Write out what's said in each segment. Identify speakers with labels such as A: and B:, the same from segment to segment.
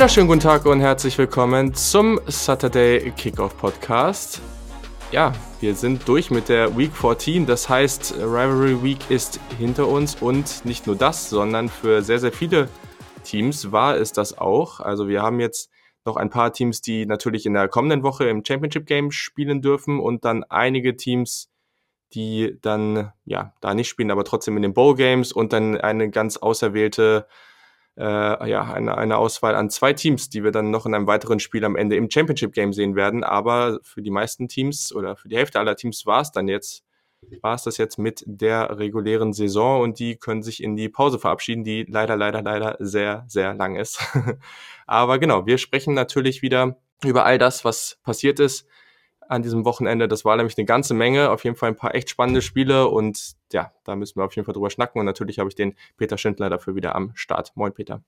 A: Wunderschönen guten Tag und herzlich willkommen zum Saturday Kickoff Podcast. Ja, wir sind durch mit der Week 14. Das heißt, Rivalry Week ist hinter uns und nicht nur das, sondern für sehr, sehr viele Teams war es das auch. Also wir haben jetzt noch ein paar Teams, die natürlich in der kommenden Woche im Championship Game spielen dürfen und dann einige Teams, die dann ja da nicht spielen, aber trotzdem in den Bowl Games und dann eine ganz auserwählte äh, ja, eine, eine Auswahl an zwei Teams, die wir dann noch in einem weiteren Spiel am Ende im Championship Game sehen werden. Aber für die meisten Teams oder für die Hälfte aller Teams war es dann jetzt, war es das jetzt mit der regulären Saison und die können sich in die Pause verabschieden, die leider, leider, leider sehr, sehr lang ist. Aber genau, wir sprechen natürlich wieder über all das, was passiert ist an diesem Wochenende. Das war nämlich eine ganze Menge, auf jeden Fall ein paar echt spannende Spiele und ja, da müssen wir auf jeden Fall drüber schnacken und natürlich habe ich den Peter Schindler dafür wieder am Start. Moin Peter.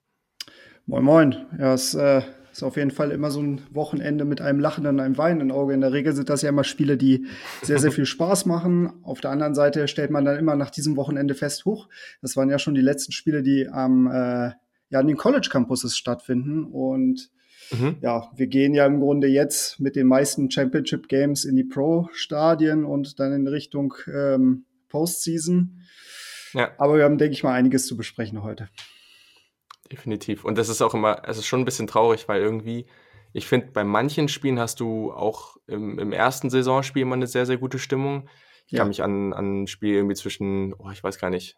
B: Moin Moin. Ja, es äh, ist auf jeden Fall immer so ein Wochenende mit einem lachenden, einem weinenden Auge. In der Regel sind das ja immer Spiele, die sehr, sehr viel Spaß machen. Auf der anderen Seite stellt man dann immer nach diesem Wochenende fest, hoch, das waren ja schon die letzten Spiele, die am äh, ja, an den College Campuses stattfinden und Mhm. Ja, wir gehen ja im Grunde jetzt mit den meisten Championship Games in die Pro-Stadien und dann in Richtung ähm, Postseason. Ja. Aber wir haben, denke ich mal, einiges zu besprechen heute.
A: Definitiv. Und das ist auch immer, es ist schon ein bisschen traurig, weil irgendwie, ich finde, bei manchen Spielen hast du auch im, im, ersten Saisonspiel immer eine sehr, sehr gute Stimmung. Ich ja. kann mich an, an ein Spiel irgendwie zwischen, oh, ich weiß gar nicht,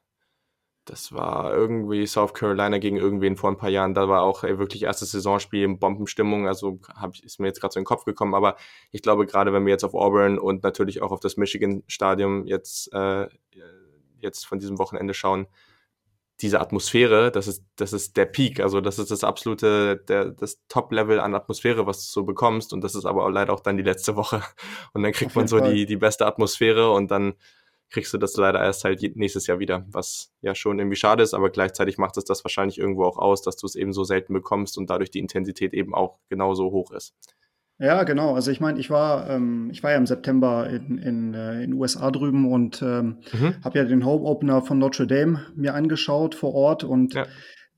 A: das war irgendwie South Carolina gegen irgendwen vor ein paar Jahren. Da war auch ey, wirklich erstes Saisonspiel in Bombenstimmung. Also hab, ist mir jetzt gerade so in den Kopf gekommen. Aber ich glaube, gerade wenn wir jetzt auf Auburn und natürlich auch auf das Michigan-Stadion jetzt, äh, jetzt von diesem Wochenende schauen, diese Atmosphäre, das ist, das ist der Peak. Also das ist das absolute, der, das Top-Level an Atmosphäre, was du so bekommst. Und das ist aber auch leider auch dann die letzte Woche. Und dann kriegt man so die, die beste Atmosphäre und dann kriegst du das leider erst halt nächstes Jahr wieder, was ja schon irgendwie schade ist, aber gleichzeitig macht es das wahrscheinlich irgendwo auch aus, dass du es eben so selten bekommst und dadurch die Intensität eben auch genauso hoch ist.
B: Ja, genau. Also ich meine, ich war, ähm, ich war ja im September in, in, äh, in USA drüben und ähm, mhm. habe ja den Home Opener von Notre Dame mir angeschaut vor Ort und ja.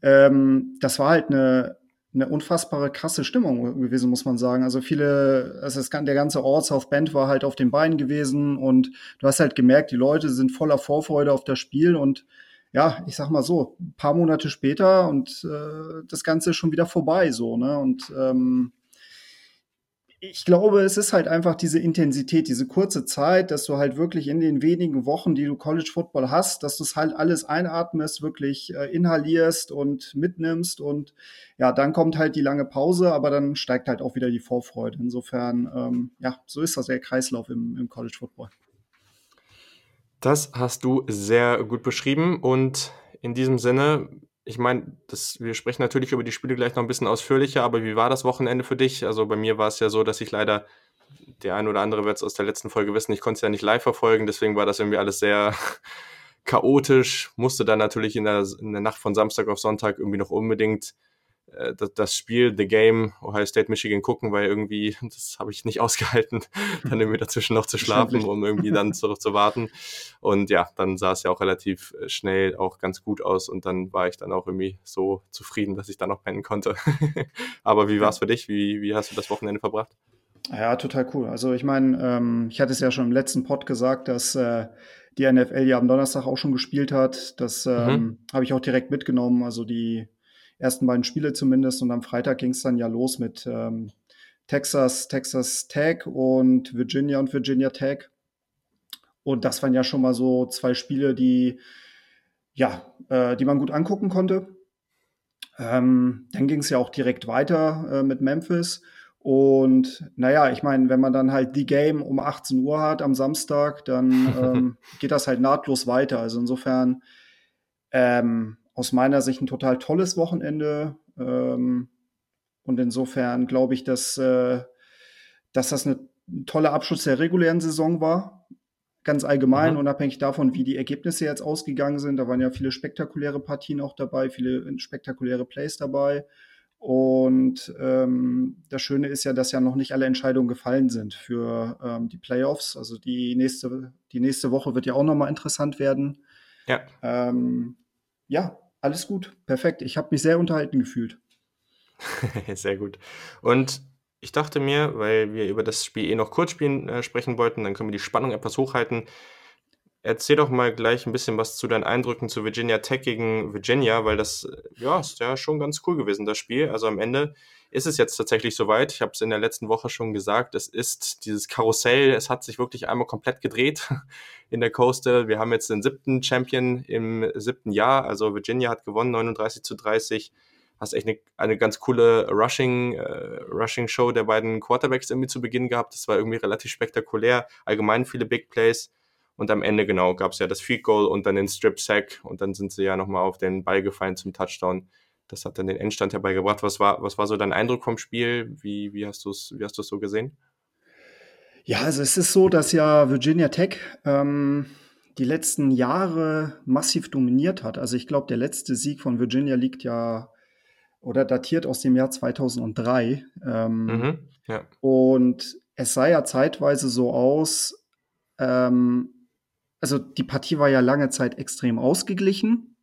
B: ähm, das war halt eine eine unfassbare krasse Stimmung gewesen, muss man sagen. Also viele, also das, der ganze Ort South Bend war halt auf den Beinen gewesen und du hast halt gemerkt, die Leute sind voller Vorfreude auf das Spiel und ja, ich sag mal so, ein paar Monate später und äh, das Ganze ist schon wieder vorbei, so, ne? Und ähm, ich glaube, es ist halt einfach diese Intensität, diese kurze Zeit, dass du halt wirklich in den wenigen Wochen, die du College Football hast, dass du es halt alles einatmest, wirklich äh, inhalierst und mitnimmst und ja, dann kommt halt die lange Pause, aber dann steigt halt auch wieder die Vorfreude. Insofern, ähm, ja, so ist das der Kreislauf im, im College Football.
A: Das hast du sehr gut beschrieben und in diesem Sinne ich meine, wir sprechen natürlich über die Spiele gleich noch ein bisschen ausführlicher, aber wie war das Wochenende für dich? Also bei mir war es ja so, dass ich leider, der ein oder andere wird es aus der letzten Folge wissen, ich konnte es ja nicht live verfolgen, deswegen war das irgendwie alles sehr chaotisch, musste dann natürlich in der, in der Nacht von Samstag auf Sonntag irgendwie noch unbedingt das Spiel, The Game, Ohio State, Michigan gucken, weil irgendwie, das habe ich nicht ausgehalten, dann irgendwie dazwischen noch zu schlafen, um irgendwie dann zurück zu warten. Und ja, dann sah es ja auch relativ äh, schnell auch ganz gut aus und dann war ich dann auch irgendwie so zufrieden, dass ich dann auch pennen konnte. Aber wie war es für dich? Wie, wie hast du das Wochenende verbracht?
B: Ja, total cool. Also ich meine, ähm, ich hatte es ja schon im letzten Pod gesagt, dass äh, die NFL ja am Donnerstag auch schon gespielt hat. Das ähm, mhm. habe ich auch direkt mitgenommen. Also die ersten beiden Spiele zumindest. Und am Freitag ging es dann ja los mit ähm, Texas, Texas Tech und Virginia und Virginia Tech. Und das waren ja schon mal so zwei Spiele, die, ja, äh, die man gut angucken konnte. Ähm, dann ging es ja auch direkt weiter äh, mit Memphis. Und naja, ich meine, wenn man dann halt die Game um 18 Uhr hat am Samstag, dann ähm, geht das halt nahtlos weiter. Also insofern ähm, aus meiner Sicht ein total tolles Wochenende. Ähm, und insofern glaube ich, dass, äh, dass das eine, ein toller Abschluss der regulären Saison war. Ganz allgemein, mhm. unabhängig davon, wie die Ergebnisse jetzt ausgegangen sind. Da waren ja viele spektakuläre Partien auch dabei, viele spektakuläre Plays dabei. Und ähm, das Schöne ist ja, dass ja noch nicht alle Entscheidungen gefallen sind für ähm, die Playoffs. Also die nächste, die nächste Woche wird ja auch nochmal interessant werden. Ja. Ähm, ja, alles gut, perfekt. Ich habe mich sehr unterhalten gefühlt.
A: Sehr gut. Und ich dachte mir, weil wir über das Spiel eh noch kurz spielen, äh, sprechen wollten, dann können wir die Spannung etwas hochhalten. Erzähl doch mal gleich ein bisschen was zu deinen Eindrücken zu Virginia Tech gegen Virginia, weil das äh, ja ist ja schon ganz cool gewesen, das Spiel. Also am Ende ist es jetzt tatsächlich soweit. Ich habe es in der letzten Woche schon gesagt, es ist dieses Karussell, es hat sich wirklich einmal komplett gedreht in der Coastal. Wir haben jetzt den siebten Champion im siebten Jahr. Also Virginia hat gewonnen, 39 zu 30 hast echt eine, eine ganz coole Rushing, äh, Rushing Show der beiden Quarterbacks irgendwie zu Beginn gehabt. Das war irgendwie relativ spektakulär. Allgemein viele Big Plays. Und am Ende, genau, gab es ja das Field Goal und dann den Strip Sack und dann sind sie ja nochmal auf den Ball gefallen zum Touchdown. Das hat dann den Endstand herbeigebracht. Was war, was war so dein Eindruck vom Spiel? Wie, wie hast du es wie hast so gesehen?
B: Ja, also es ist so, dass ja Virginia Tech ähm, die letzten Jahre massiv dominiert hat. Also ich glaube, der letzte Sieg von Virginia liegt ja oder datiert aus dem Jahr 2003. Ähm, mhm, ja. Und es sah ja zeitweise so aus, ähm, also die Partie war ja lange Zeit extrem ausgeglichen.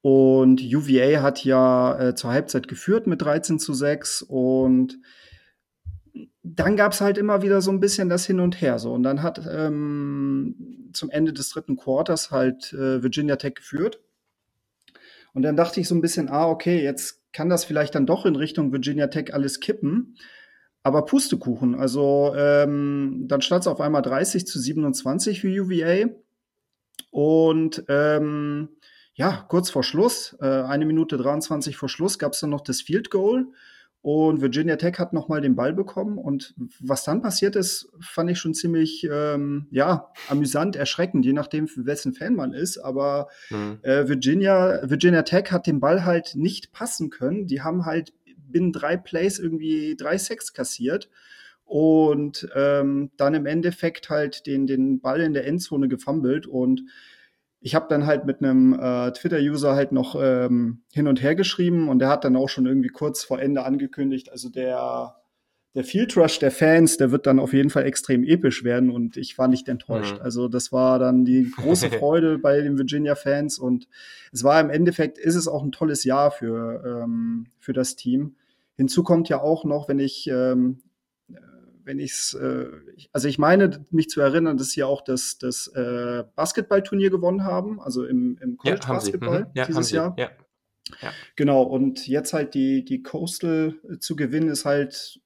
B: Und UVA hat ja äh, zur Halbzeit geführt mit 13 zu 6 und dann gab es halt immer wieder so ein bisschen das Hin und Her. So. Und dann hat ähm, zum Ende des dritten Quarters halt äh, Virginia Tech geführt. Und dann dachte ich so ein bisschen, ah, okay, jetzt kann das vielleicht dann doch in Richtung Virginia Tech alles kippen. Aber Pustekuchen. Also ähm, dann stand es auf einmal 30 zu 27 für UVA. Und ähm, ja, kurz vor Schluss, äh, eine Minute 23 vor Schluss, gab es dann noch das Field Goal. Und Virginia Tech hat nochmal den Ball bekommen. Und was dann passiert ist, fand ich schon ziemlich, ähm, ja, amüsant, erschreckend, je nachdem, für wessen Fan man ist. Aber mhm. äh, Virginia, Virginia Tech hat den Ball halt nicht passen können. Die haben halt binnen drei Plays irgendwie drei Sacks kassiert und ähm, dann im Endeffekt halt den, den Ball in der Endzone gefummelt und ich habe dann halt mit einem äh, Twitter-User halt noch ähm, hin und her geschrieben und der hat dann auch schon irgendwie kurz vor Ende angekündigt, also der, der Field Rush der Fans, der wird dann auf jeden Fall extrem episch werden und ich war nicht enttäuscht. Mhm. Also das war dann die große Freude bei den Virginia-Fans und es war im Endeffekt, ist es auch ein tolles Jahr für, ähm, für das Team. Hinzu kommt ja auch noch, wenn ich ähm, wenn ich's, äh, also ich meine, mich zu erinnern, dass sie auch das, das äh, Basketballturnier gewonnen haben, also im, im College ja, Basketball mhm. ja, dieses Jahr. Ja. ja. Genau, und jetzt halt die, die Coastal zu gewinnen, ist halt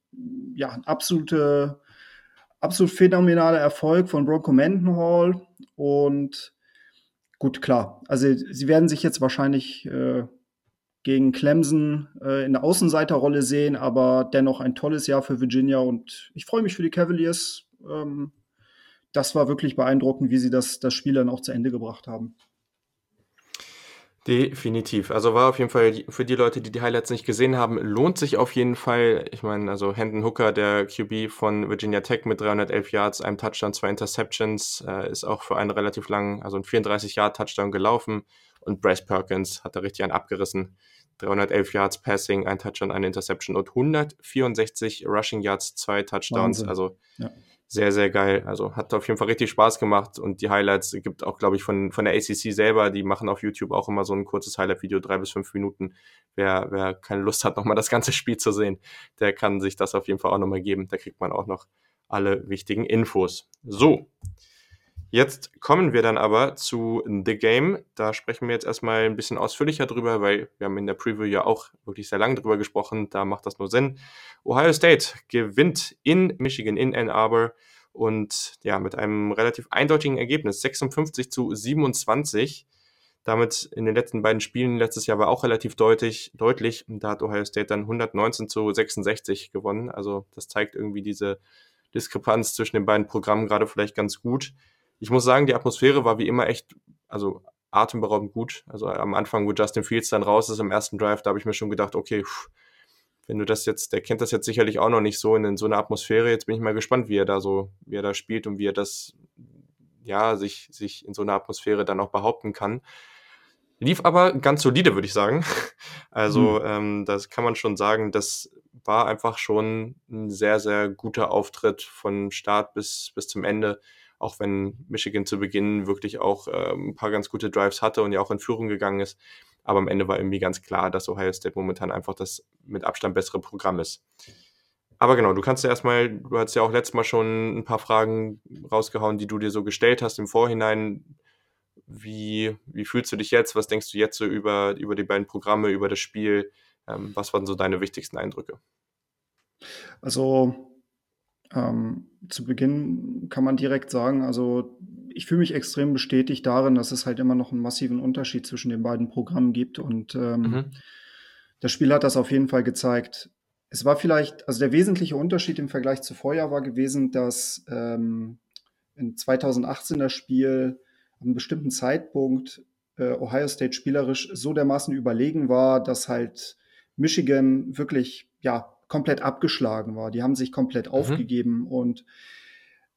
B: ja ein absolute, absolut phänomenaler Erfolg von Bronco Mendenhall. Und gut, klar, also sie werden sich jetzt wahrscheinlich äh, gegen Clemson äh, in der Außenseiterrolle sehen, aber dennoch ein tolles Jahr für Virginia und ich freue mich für die Cavaliers. Ähm, das war wirklich beeindruckend, wie sie das, das Spiel dann auch zu Ende gebracht haben.
A: Definitiv. Also war auf jeden Fall für die Leute, die die Highlights nicht gesehen haben, lohnt sich auf jeden Fall. Ich meine, also Hendon Hooker, der QB von Virginia Tech mit 311 Yards, einem Touchdown, zwei Interceptions, äh, ist auch für einen relativ langen, also ein 34 Yard Touchdown gelaufen. Und Bryce Perkins hat da richtig einen abgerissen. 311 Yards Passing, ein Touchdown, eine Interception und 164 Rushing Yards, zwei Touchdowns. Wahnsinn. Also ja. sehr, sehr geil. Also hat auf jeden Fall richtig Spaß gemacht und die Highlights gibt auch, glaube ich, von, von der ACC selber. Die machen auf YouTube auch immer so ein kurzes Highlight-Video, drei bis fünf Minuten. Wer, wer keine Lust hat, nochmal das ganze Spiel zu sehen, der kann sich das auf jeden Fall auch nochmal geben. Da kriegt man auch noch alle wichtigen Infos. So, Jetzt kommen wir dann aber zu The Game. Da sprechen wir jetzt erstmal ein bisschen ausführlicher drüber, weil wir haben in der Preview ja auch wirklich sehr lange drüber gesprochen. Da macht das nur Sinn. Ohio State gewinnt in Michigan, in Ann Arbor und ja, mit einem relativ eindeutigen Ergebnis, 56 zu 27. Damit in den letzten beiden Spielen letztes Jahr war auch relativ deutlich, deutlich. Da hat Ohio State dann 119 zu 66 gewonnen. Also das zeigt irgendwie diese Diskrepanz zwischen den beiden Programmen gerade vielleicht ganz gut ich muss sagen, die Atmosphäre war wie immer echt, also atemberaubend gut. Also am Anfang, wo Justin Fields dann raus ist im ersten Drive, da habe ich mir schon gedacht, okay, pff, wenn du das jetzt, der kennt das jetzt sicherlich auch noch nicht so in, so einer Atmosphäre. Jetzt bin ich mal gespannt, wie er da so, wie er da spielt und wie er das, ja, sich, sich in so einer Atmosphäre dann auch behaupten kann. Lief aber ganz solide, würde ich sagen. Also, mhm. ähm, das kann man schon sagen, das war einfach schon ein sehr, sehr guter Auftritt von Start bis, bis zum Ende auch wenn Michigan zu Beginn wirklich auch äh, ein paar ganz gute Drives hatte und ja auch in Führung gegangen ist. Aber am Ende war irgendwie ganz klar, dass Ohio State momentan einfach das mit Abstand bessere Programm ist. Aber genau, du kannst ja erstmal, du hast ja auch letztes Mal schon ein paar Fragen rausgehauen, die du dir so gestellt hast im Vorhinein. Wie, wie fühlst du dich jetzt? Was denkst du jetzt so über, über die beiden Programme, über das Spiel? Ähm, was waren so deine wichtigsten Eindrücke?
B: Also ähm, zu Beginn kann man direkt sagen, also ich fühle mich extrem bestätigt darin, dass es halt immer noch einen massiven Unterschied zwischen den beiden Programmen gibt. Und ähm, mhm. das Spiel hat das auf jeden Fall gezeigt. Es war vielleicht, also der wesentliche Unterschied im Vergleich zu Vorjahr war gewesen, dass ähm, in 2018 das Spiel an einem bestimmten Zeitpunkt äh, Ohio State spielerisch so dermaßen überlegen war, dass halt Michigan wirklich ja komplett abgeschlagen war. Die haben sich komplett mhm. aufgegeben und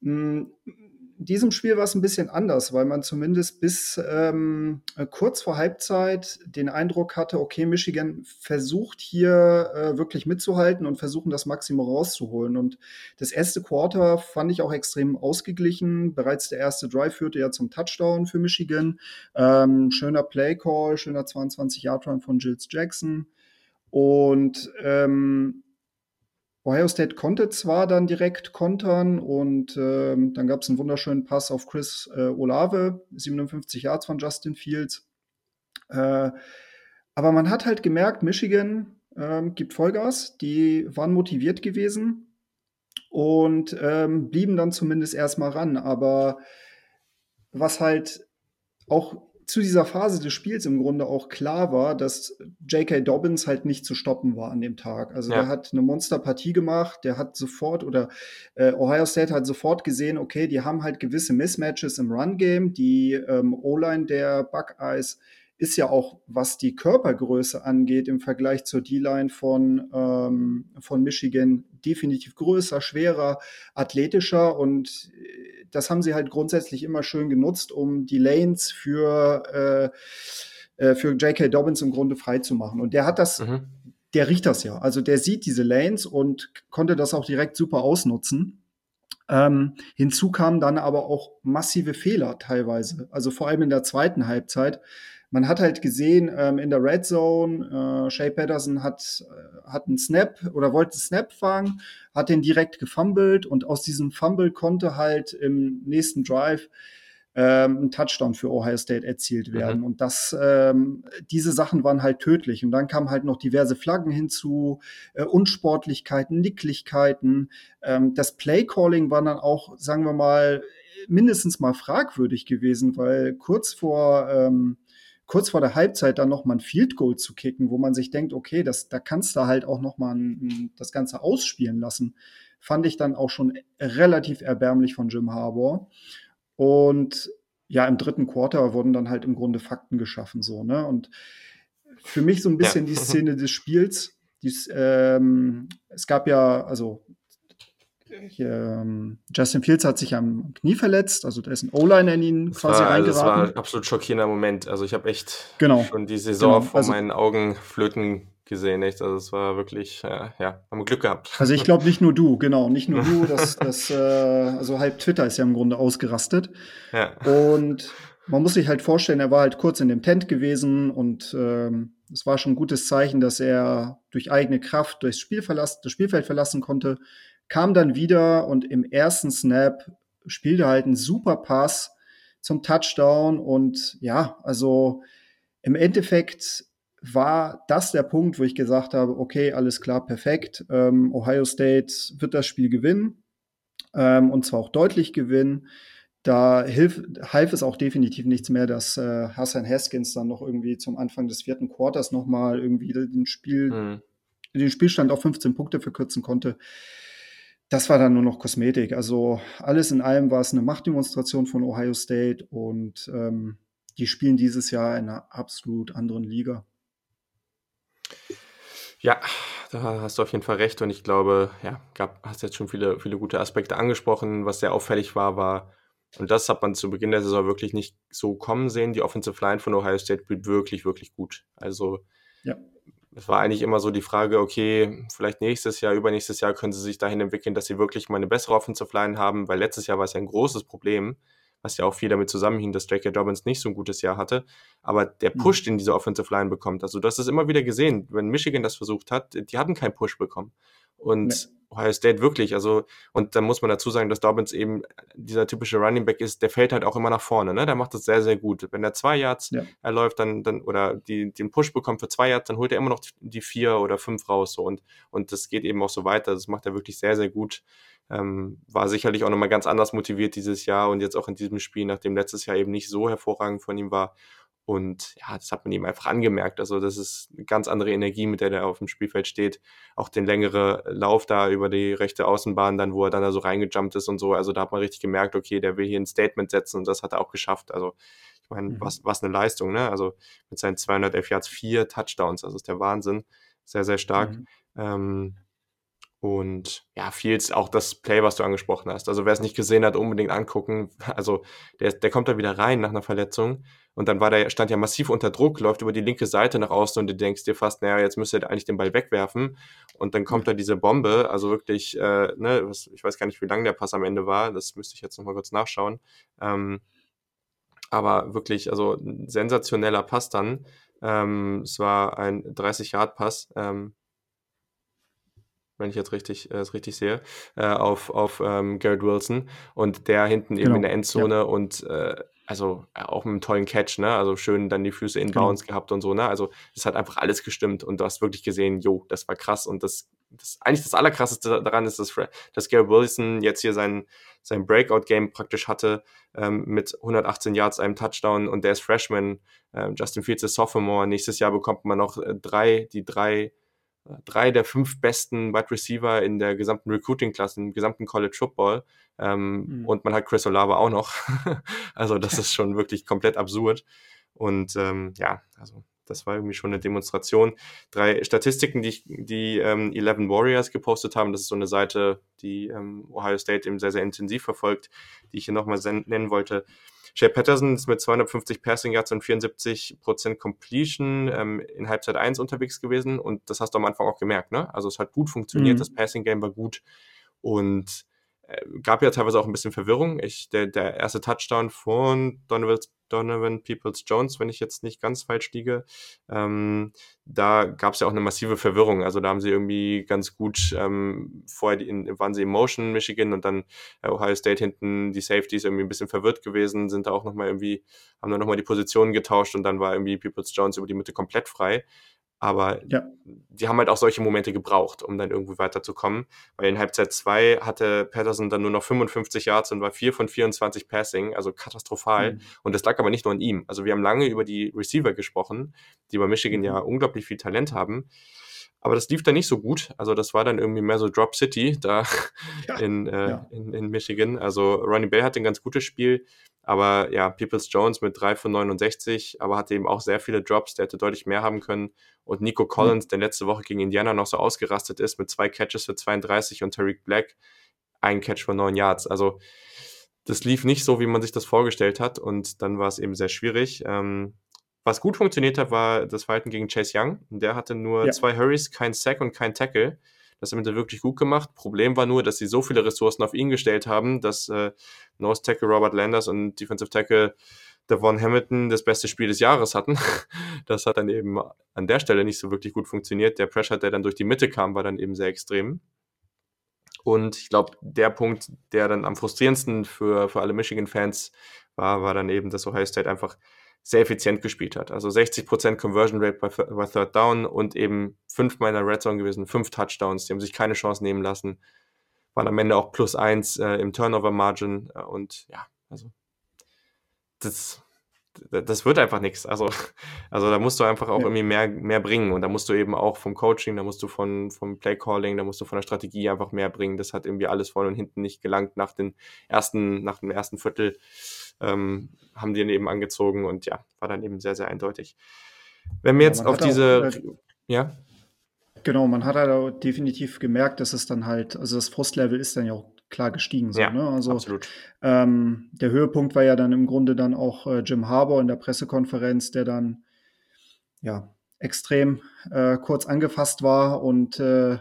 B: mh, mm, in diesem Spiel war es ein bisschen anders, weil man zumindest bis ähm, kurz vor Halbzeit den Eindruck hatte, okay, Michigan versucht hier äh, wirklich mitzuhalten und versuchen das Maximum rauszuholen. Und das erste Quarter fand ich auch extrem ausgeglichen. Bereits der erste Drive führte ja zum Touchdown für Michigan. Ähm, schöner Play Call, schöner 22 Yard Run von Jills Jackson. Und ähm, Ohio State konnte zwar dann direkt kontern und ähm, dann gab es einen wunderschönen Pass auf Chris äh, Olave, 57 Yards von Justin Fields. Äh, aber man hat halt gemerkt, Michigan äh, gibt Vollgas, die waren motiviert gewesen und ähm, blieben dann zumindest erstmal ran. Aber was halt auch zu dieser Phase des Spiels im Grunde auch klar war, dass J.K. Dobbins halt nicht zu stoppen war an dem Tag. Also ja. der hat eine Monsterpartie gemacht, der hat sofort oder äh, Ohio State hat sofort gesehen, okay, die haben halt gewisse Mismatches im Run-Game. Die ähm, O-Line der Buckeyes ist ja auch, was die Körpergröße angeht, im Vergleich zur D-Line von, ähm, von Michigan definitiv größer, schwerer, athletischer und äh, das haben sie halt grundsätzlich immer schön genutzt, um die Lanes für, äh, äh für J.K. Dobbins im Grunde frei zu machen. Und der hat das, mhm. der riecht das ja. Also der sieht diese Lanes und konnte das auch direkt super ausnutzen. Ähm, hinzu kamen dann aber auch massive Fehler teilweise. Also vor allem in der zweiten Halbzeit man hat halt gesehen ähm, in der Red Zone, äh, Shay Patterson hat, äh, hat einen Snap oder wollte einen Snap fangen, hat den direkt gefummelt und aus diesem Fumble konnte halt im nächsten Drive ähm, ein Touchdown für Ohio State erzielt mhm. werden. Mhm. Und das, ähm, diese Sachen waren halt tödlich. Und dann kamen halt noch diverse Flaggen hinzu, äh, Unsportlichkeiten, Nicklichkeiten. Ähm, das Play-Calling war dann auch, sagen wir mal, mindestens mal fragwürdig gewesen, weil kurz vor ähm, kurz vor der Halbzeit dann noch mal ein Field Goal zu kicken, wo man sich denkt, okay, das, da kannst du halt auch noch mal ein, das Ganze ausspielen lassen, fand ich dann auch schon relativ erbärmlich von Jim Harbour. Und ja, im dritten Quarter wurden dann halt im Grunde Fakten geschaffen, so, ne? Und für mich so ein bisschen ja. die Szene des Spiels. Dies, ähm, es gab ja, also hier, ähm, Justin Fields hat sich am Knie verletzt, also da ist ein O-Liner in ihn das quasi war,
A: also eingeraten. Das war ein absolut schockierender Moment. Also ich habe echt genau. schon die Saison genau. vor also, meinen Augen flöten gesehen, echt. Also es war wirklich, äh, ja, haben Glück gehabt.
B: Also ich glaube nicht nur du, genau, nicht nur du, das, das, äh, also halb Twitter ist ja im Grunde ausgerastet. Ja. Und man muss sich halt vorstellen, er war halt kurz in dem Tent gewesen und ähm, es war schon ein gutes Zeichen, dass er durch eigene Kraft durchs Spiel verlassen, das Spielfeld verlassen konnte kam dann wieder und im ersten Snap spielte halt einen super Pass zum Touchdown und ja, also im Endeffekt war das der Punkt, wo ich gesagt habe, okay, alles klar, perfekt. Ähm, Ohio State wird das Spiel gewinnen ähm, und zwar auch deutlich gewinnen. Da hilf, half es auch definitiv nichts mehr, dass äh, Hassan Haskins dann noch irgendwie zum Anfang des vierten Quarters nochmal irgendwie den, Spiel, mhm. den Spielstand auf 15 Punkte verkürzen konnte das war dann nur noch Kosmetik. Also alles in allem war es eine Machtdemonstration von Ohio State und ähm, die spielen dieses Jahr in einer absolut anderen Liga.
A: Ja, da hast du auf jeden Fall recht und ich glaube, ja, gab, hast jetzt schon viele, viele gute Aspekte angesprochen. Was sehr auffällig war, war, und das hat man zu Beginn der Saison wirklich nicht so kommen sehen, die Offensive Line von Ohio State spielt wirklich, wirklich gut. Also ja es war eigentlich immer so die Frage, okay, vielleicht nächstes Jahr, übernächstes Jahr können sie sich dahin entwickeln, dass sie wirklich mal eine bessere Offensive Line haben, weil letztes Jahr war es ja ein großes Problem, was ja auch viel damit zusammenhing, dass J.K. Dobbins nicht so ein gutes Jahr hatte. Aber der mhm. Push, den diese Offensive Line bekommt, also du hast es immer wieder gesehen, wenn Michigan das versucht hat, die hatten keinen Push bekommen. Und nee. Ohio State wirklich, also, und dann muss man dazu sagen, dass Dobbins eben dieser typische Running Back ist, der fällt halt auch immer nach vorne, ne? Der macht das sehr, sehr gut. Wenn er zwei Yards ja. erläuft, dann, dann, oder die, den Push bekommt für zwei Yards, dann holt er immer noch die vier oder fünf raus, so. Und, und das geht eben auch so weiter. Das macht er wirklich sehr, sehr gut. Ähm, war sicherlich auch nochmal ganz anders motiviert dieses Jahr und jetzt auch in diesem Spiel, nachdem letztes Jahr eben nicht so hervorragend von ihm war. Und ja, das hat man ihm einfach angemerkt. Also das ist eine ganz andere Energie, mit der er auf dem Spielfeld steht. Auch den längere Lauf da über die rechte Außenbahn, dann wo er dann da so reingejumpt ist und so. Also da hat man richtig gemerkt, okay, der will hier ein Statement setzen und das hat er auch geschafft. Also ich meine, mhm. was, was eine Leistung, ne? Also mit seinen 211 Yards, vier Touchdowns, also ist der Wahnsinn. Sehr, sehr stark. Mhm. Ähm, und ja, Fields, auch das Play, was du angesprochen hast. Also wer es nicht gesehen hat, unbedingt angucken. Also der, der kommt da wieder rein nach einer Verletzung und dann war der, stand ja massiv unter Druck, läuft über die linke Seite nach außen und du denkst dir fast, naja, jetzt müsste er eigentlich den Ball wegwerfen. Und dann kommt da diese Bombe, also wirklich, äh, ne, was, ich weiß gar nicht, wie lang der Pass am Ende war, das müsste ich jetzt nochmal kurz nachschauen. Ähm, aber wirklich, also ein sensationeller Pass dann. Ähm, es war ein 30-Yard-Pass. Ähm, wenn ich jetzt richtig, äh, richtig sehe, äh, auf, auf ähm, Garrett Wilson und der hinten eben genau. in der Endzone ja. und äh, also äh, auch mit einem tollen Catch, ne? Also schön dann die Füße in Bounce genau. gehabt und so, ne? Also es hat einfach alles gestimmt und du hast wirklich gesehen, jo, das war krass und das, das eigentlich das Allerkrasseste daran ist, dass, dass Gary Wilson jetzt hier sein, sein Breakout-Game praktisch hatte ähm, mit 118 Yards, einem Touchdown und der ist Freshman, äh, Justin Fields ist Sophomore, nächstes Jahr bekommt man noch äh, drei, die drei drei der fünf besten Wide Receiver in der gesamten Recruiting-Klasse, im gesamten College Football. Ähm, mhm. Und man hat Chris Olave auch noch. also das ist schon wirklich komplett absurd. Und ähm, ja, also das war irgendwie schon eine Demonstration. Drei Statistiken, die, die ähm, 11 Warriors gepostet haben, das ist so eine Seite, die ähm, Ohio State eben sehr, sehr intensiv verfolgt, die ich hier nochmal nennen wollte. Jay Patterson ist mit 250 Passing Yards und 74% Completion ähm, in Halbzeit 1 unterwegs gewesen und das hast du am Anfang auch gemerkt, ne? Also es hat gut funktioniert, mhm. das Passing Game war gut und gab ja teilweise auch ein bisschen Verwirrung. Ich, der, der erste Touchdown von Donovan, Donovan Peoples Jones, wenn ich jetzt nicht ganz falsch liege, ähm, da gab es ja auch eine massive Verwirrung. Also da haben sie irgendwie ganz gut ähm, vorher in, waren sie in Motion Michigan und dann äh, Ohio State hinten die Safeties irgendwie ein bisschen verwirrt gewesen, sind da auch nochmal irgendwie, haben dann nochmal die Positionen getauscht und dann war irgendwie Peoples Jones über die Mitte komplett frei. Aber ja. die haben halt auch solche Momente gebraucht, um dann irgendwie weiterzukommen. Weil in Halbzeit 2 hatte Patterson dann nur noch 55 Yards und war 4 von 24 Passing, also katastrophal. Mhm. Und das lag aber nicht nur an ihm. Also wir haben lange über die Receiver gesprochen, die bei Michigan ja mhm. unglaublich viel Talent haben. Aber das lief dann nicht so gut. Also das war dann irgendwie mehr so Drop City da ja, in, äh, ja. in, in, Michigan. Also Ronnie Bell hatte ein ganz gutes Spiel. Aber ja, Peoples Jones mit 3 von 69, aber hatte eben auch sehr viele Drops, der hätte deutlich mehr haben können. Und Nico Collins, der letzte Woche gegen Indiana noch so ausgerastet ist, mit zwei Catches für 32 und Tariq Black ein Catch von 9 Yards. Also das lief nicht so, wie man sich das vorgestellt hat und dann war es eben sehr schwierig. Ähm, was gut funktioniert hat, war das Verhalten gegen Chase Young. Der hatte nur ja. zwei Hurries, kein Sack und kein Tackle. Das haben sie wirklich gut gemacht. Problem war nur, dass sie so viele Ressourcen auf ihn gestellt haben, dass äh, Nose Tackle Robert Landers und Defensive Tackle Devon Hamilton das beste Spiel des Jahres hatten. Das hat dann eben an der Stelle nicht so wirklich gut funktioniert. Der Pressure, der dann durch die Mitte kam, war dann eben sehr extrem. Und ich glaube, der Punkt, der dann am frustrierendsten für, für alle Michigan-Fans war, war dann eben, dass Ohio State einfach sehr effizient gespielt hat. Also 60% Conversion Rate bei, bei Third Down und eben fünfmal in der Red Zone gewesen, fünf Touchdowns, die haben sich keine Chance nehmen lassen, waren am Ende auch plus eins äh, im Turnover Margin äh, und ja, also das, das wird einfach nichts. Also, also da musst du einfach auch ja. irgendwie mehr, mehr bringen und da musst du eben auch vom Coaching, da musst du von, vom Play Calling, da musst du von der Strategie einfach mehr bringen. Das hat irgendwie alles vorne und hinten nicht gelangt nach den ersten, nach dem ersten Viertel ähm, haben die eben angezogen und ja, war dann eben sehr, sehr eindeutig. Wenn wir jetzt ja, auf diese, auch, äh, ja.
B: Genau, man hat halt definitiv gemerkt, dass es dann halt, also das Frustlevel ist dann ja auch klar gestiegen. So, ja, ne? Also absolut. Ähm, der Höhepunkt war ja dann im Grunde dann auch äh, Jim Harbour in der Pressekonferenz, der dann ja extrem äh, kurz angefasst war und äh,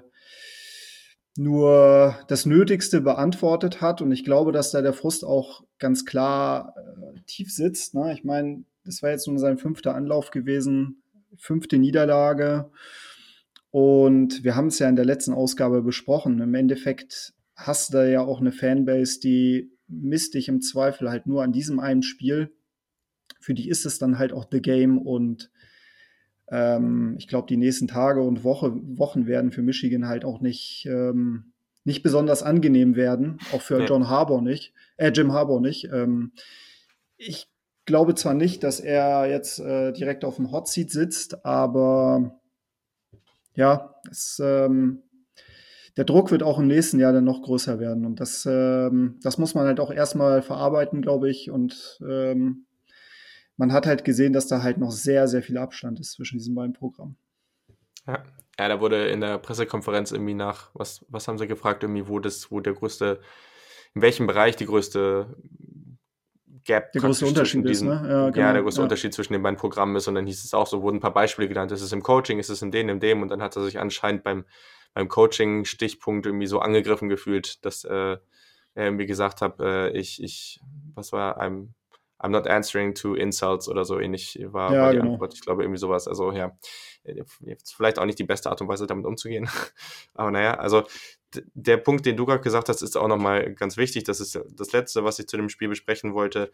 B: nur das Nötigste beantwortet hat. Und ich glaube, dass da der Frust auch ganz klar äh, tief sitzt. Ne? Ich meine, das war jetzt nur sein fünfter Anlauf gewesen, fünfte Niederlage. Und wir haben es ja in der letzten Ausgabe besprochen. Im Endeffekt hast du da ja auch eine Fanbase, die misst dich im Zweifel halt nur an diesem einen Spiel. Für die ist es dann halt auch The Game und ähm, ich glaube, die nächsten Tage und Woche, Wochen werden für Michigan halt auch nicht, ähm, nicht besonders angenehm werden, auch für ja. John Harbour nicht, äh, Jim Harbour nicht. Ähm, ich glaube zwar nicht, dass er jetzt äh, direkt auf dem Hot Seat sitzt, aber ja, es, ähm, der Druck wird auch im nächsten Jahr dann noch größer werden. Und das, ähm, das muss man halt auch erstmal verarbeiten, glaube ich. Und ähm, man hat halt gesehen, dass da halt noch sehr, sehr viel Abstand ist zwischen diesen beiden Programmen.
A: Ja. Ja, da wurde in der Pressekonferenz irgendwie nach, was, was haben sie gefragt, irgendwie, wo das, wo der größte, in welchem Bereich die größte Gap
B: der größte Unterschied diesen, ist,
A: ne? Ja, genau, ja der größte ja. Unterschied zwischen den beiden Programmen ist und dann hieß es auch so, wurden ein paar Beispiele genannt, ist es im Coaching, ist es in dem, in dem und dann hat er sich anscheinend beim, beim Coaching-Stichpunkt irgendwie so angegriffen gefühlt, dass äh, er irgendwie gesagt hat, äh, ich, ich, was war, I'm I'm not answering to insults oder so ähnlich war, ja, war die genau. Antwort. Ich glaube, irgendwie sowas. Also ja, jetzt vielleicht auch nicht die beste Art und Weise, damit umzugehen. Aber naja, also der Punkt, den du gerade gesagt hast, ist auch nochmal ganz wichtig. Das ist das Letzte, was ich zu dem Spiel besprechen wollte.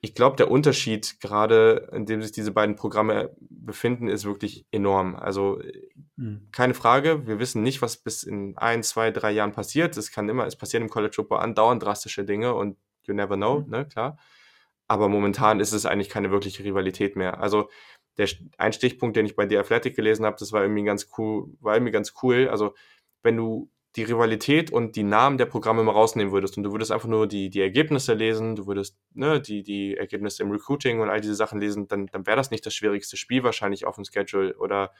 A: Ich glaube, der Unterschied, gerade in dem sich diese beiden Programme befinden, ist wirklich enorm. Also mhm. keine Frage, wir wissen nicht, was bis in ein, zwei, drei Jahren passiert. Es kann immer, es passieren im College Football andauernd drastische Dinge und you never know, mhm. ne, klar. Aber momentan ist es eigentlich keine wirkliche Rivalität mehr. Also der ein Stichpunkt, den ich bei The Athletic gelesen habe, das war irgendwie ganz cool, war irgendwie ganz cool. Also wenn du die Rivalität und die Namen der Programme mal rausnehmen würdest und du würdest einfach nur die, die Ergebnisse lesen, du würdest ne, die, die Ergebnisse im Recruiting und all diese Sachen lesen, dann, dann wäre das nicht das schwierigste Spiel wahrscheinlich auf dem Schedule oder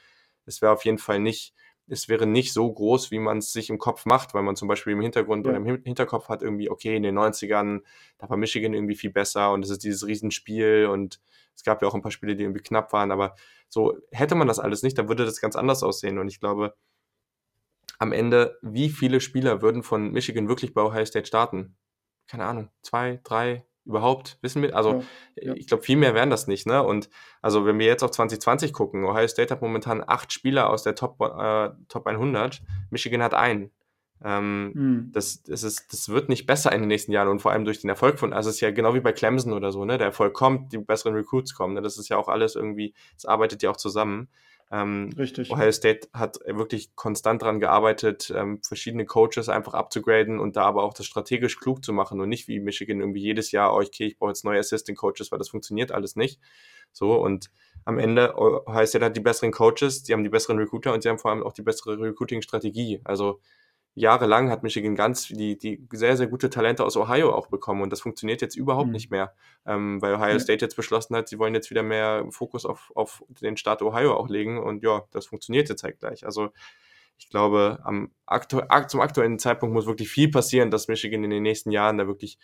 A: es wäre auf jeden Fall nicht es wäre nicht so groß, wie man es sich im Kopf macht, weil man zum Beispiel im Hintergrund ja. oder im Hinterkopf hat irgendwie, okay, in den 90ern, da war Michigan irgendwie viel besser und es ist dieses Riesenspiel und es gab ja auch ein paar Spiele, die irgendwie knapp waren, aber so hätte man das alles nicht, dann würde das ganz anders aussehen und ich glaube, am Ende, wie viele Spieler würden von Michigan wirklich bei Ohio State starten? Keine Ahnung, zwei, drei, überhaupt? Wissen wir? Also, ja, ja. ich glaube, viel mehr wären das nicht, ne? Und also, wenn wir jetzt auf 2020 gucken, Ohio State hat momentan acht Spieler aus der Top, äh, Top 100, Michigan hat einen. Ähm, mhm. das, das, ist, das wird nicht besser in den nächsten Jahren und vor allem durch den Erfolg von, also es ist ja genau wie bei Clemson oder so, ne? Der Erfolg kommt, die besseren Recruits kommen, ne? Das ist ja auch alles irgendwie, es arbeitet ja auch zusammen. Ähm, Richtig. Ohio State hat wirklich konstant daran gearbeitet, ähm, verschiedene Coaches einfach abzugraden und da aber auch das strategisch klug zu machen und nicht wie Michigan irgendwie jedes Jahr, oh, okay, ich brauche jetzt neue Assistant Coaches, weil das funktioniert alles nicht. So und am Ende Ohio State hat die besseren Coaches, die haben die besseren Recruiter und sie haben vor allem auch die bessere Recruiting-Strategie. Also jahrelang hat Michigan ganz die, die sehr, sehr gute Talente aus Ohio auch bekommen und das funktioniert jetzt überhaupt mhm. nicht mehr, ähm, weil Ohio ja. State jetzt beschlossen hat, sie wollen jetzt wieder mehr Fokus auf, auf den Staat Ohio auch legen und ja, das funktioniert jetzt halt gleich. Also ich glaube, am aktu zum aktuellen Zeitpunkt muss wirklich viel passieren, dass Michigan in den nächsten Jahren da wirklich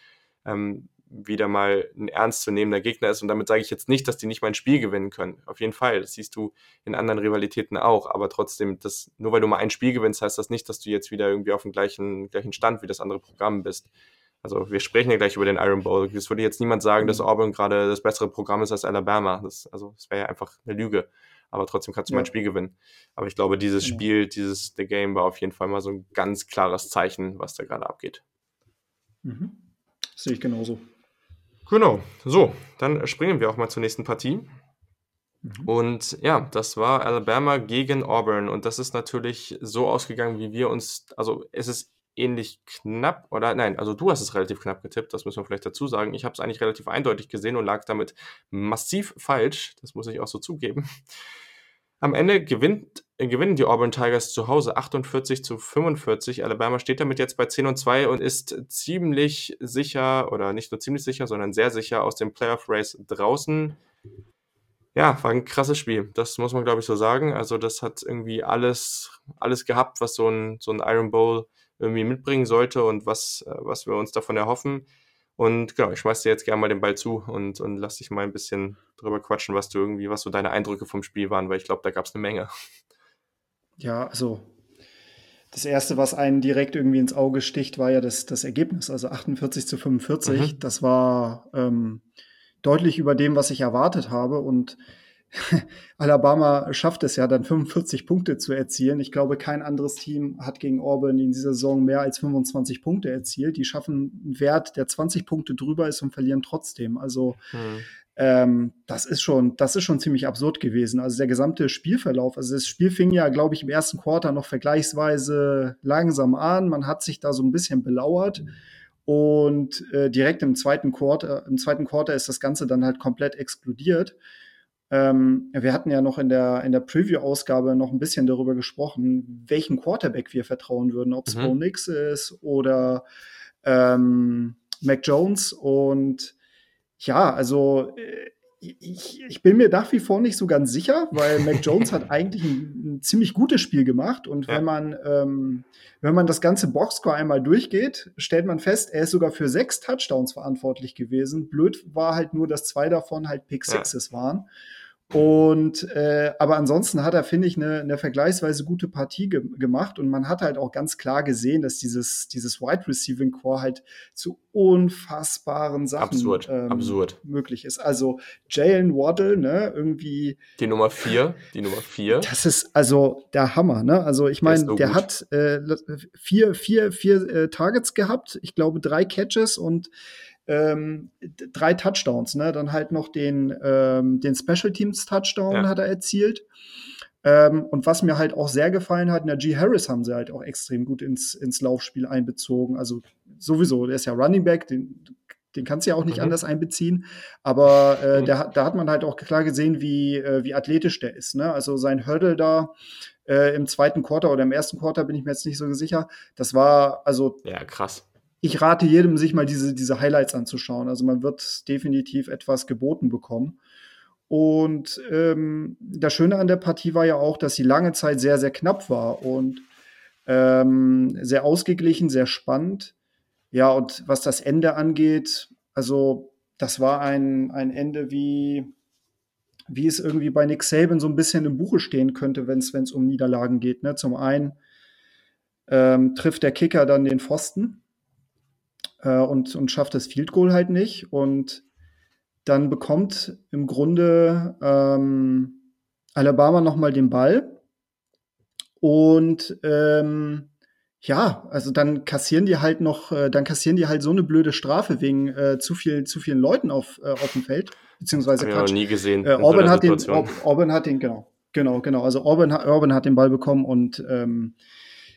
A: ähm, wieder mal ein ernstzunehmender Gegner ist. Und damit sage ich jetzt nicht, dass die nicht mal ein Spiel gewinnen können. Auf jeden Fall. Das siehst du in anderen Rivalitäten auch. Aber trotzdem, das, nur weil du mal ein Spiel gewinnst, heißt das nicht, dass du jetzt wieder irgendwie auf dem gleichen, gleichen Stand wie das andere Programm bist. Also wir sprechen ja gleich über den Iron Bowl. Es würde jetzt niemand sagen, dass mhm. Auburn gerade das bessere Programm ist als Alabama. Das, also das wäre ja einfach eine Lüge. Aber trotzdem kannst du ja. mal ein Spiel gewinnen. Aber ich glaube, dieses genau. Spiel, dieses The Game war auf jeden Fall mal so ein ganz klares Zeichen, was da gerade abgeht.
B: Mhm. Sehe ich genauso.
A: Genau, so, dann springen wir auch mal zur nächsten Partie. Mhm. Und ja, das war Alabama gegen Auburn. Und das ist natürlich so ausgegangen, wie wir uns, also es ist ähnlich knapp, oder nein, also du hast es relativ knapp getippt, das müssen wir vielleicht dazu sagen. Ich habe es eigentlich relativ eindeutig gesehen und lag damit massiv falsch, das muss ich auch so zugeben. Am Ende gewinnt, äh, gewinnen die Auburn Tigers zu Hause 48 zu 45. Alabama steht damit jetzt bei 10 und 2 und ist ziemlich sicher, oder nicht nur ziemlich sicher, sondern sehr sicher aus dem Playoff Race draußen. Ja, war ein krasses Spiel. Das muss man, glaube ich, so sagen. Also, das hat irgendwie alles, alles gehabt, was so ein, so ein Iron Bowl irgendwie mitbringen sollte und was, äh, was wir uns davon erhoffen. Und genau, ich schmeiß dir jetzt gerne mal den Ball zu und, und lass dich mal ein bisschen drüber quatschen, was du irgendwie, was so deine Eindrücke vom Spiel waren, weil ich glaube, da gab es eine Menge.
B: Ja, also das Erste, was einen direkt irgendwie ins Auge sticht, war ja das, das Ergebnis, also 48 zu 45. Mhm. Das war ähm, deutlich über dem, was ich erwartet habe. Und Alabama schafft es ja dann 45 Punkte zu erzielen. Ich glaube, kein anderes Team hat gegen Auburn in dieser Saison mehr als 25 Punkte erzielt. Die schaffen einen Wert, der 20 Punkte drüber ist und verlieren trotzdem. Also mhm. Ähm, das ist schon, das ist schon ziemlich absurd gewesen. Also der gesamte Spielverlauf, also das Spiel fing ja, glaube ich, im ersten Quarter noch vergleichsweise langsam an. Man hat sich da so ein bisschen belauert. Und äh, direkt im zweiten Quarter, im zweiten Quarter ist das Ganze dann halt komplett explodiert. Ähm, wir hatten ja noch in der, in der Preview-Ausgabe noch ein bisschen darüber gesprochen, welchen Quarterback wir vertrauen würden, ob es mhm. Bo Nix ist oder ähm, Mac Jones. Und ja, also äh, ich, ich, bin mir nach wie vor nicht so ganz sicher, weil Mac Jones hat eigentlich ein, ein, ziemlich gutes Spiel gemacht und ja. wenn man ähm, wenn man das ganze Boxscore einmal durchgeht, stellt man fest, er ist sogar für sechs Touchdowns verantwortlich gewesen. Blöd war halt nur, dass zwei davon halt Pick Sixes ja. waren. Und äh, aber ansonsten hat er, finde ich, eine, eine vergleichsweise gute Partie ge gemacht und man hat halt auch ganz klar gesehen, dass dieses, dieses Wide Receiving Core halt zu unfassbaren Sachen
A: absurd, ähm, absurd.
B: möglich ist. Also Jalen Waddle, ne, irgendwie.
A: Die Nummer vier, die Nummer vier.
B: Das ist also der Hammer, ne? Also ich meine, der, der hat äh, vier, vier, vier äh, Targets gehabt, ich glaube drei Catches und ähm, drei Touchdowns, ne? Dann halt noch den, ähm, den Special Teams Touchdown ja. hat er erzielt. Ähm, und was mir halt auch sehr gefallen hat, G. Harris haben sie halt auch extrem gut ins, ins Laufspiel einbezogen. Also sowieso, der ist ja Running Back, den, den kannst du ja auch nicht mhm. anders einbeziehen. Aber äh, mhm. der, da hat man halt auch klar gesehen, wie, äh, wie athletisch der ist. Ne? Also sein Hurdle da äh, im zweiten Quarter oder im ersten Quarter bin ich mir jetzt nicht so sicher. Das war also
A: ja krass
B: ich rate jedem, sich mal diese, diese Highlights anzuschauen. Also man wird definitiv etwas geboten bekommen. Und ähm, das Schöne an der Partie war ja auch, dass sie lange Zeit sehr, sehr knapp war und ähm, sehr ausgeglichen, sehr spannend. Ja, und was das Ende angeht, also das war ein, ein Ende, wie, wie es irgendwie bei Nick Saban so ein bisschen im Buche stehen könnte, wenn es um Niederlagen geht. Ne? Zum einen ähm, trifft der Kicker dann den Pfosten äh, und, und schafft das Field Goal halt nicht. Und dann bekommt im Grunde ähm, Alabama nochmal den Ball. Und ähm, ja, also dann kassieren die halt noch, äh, dann kassieren die halt so eine blöde Strafe wegen äh, zu viel, zu vielen Leuten auf, äh, auf dem Feld, beziehungsweise
A: Hab ich noch nie gesehen.
B: Äh, Auburn, hat den, Auburn hat den, genau, genau, genau. Also Auburn, Auburn hat den Ball bekommen und ähm,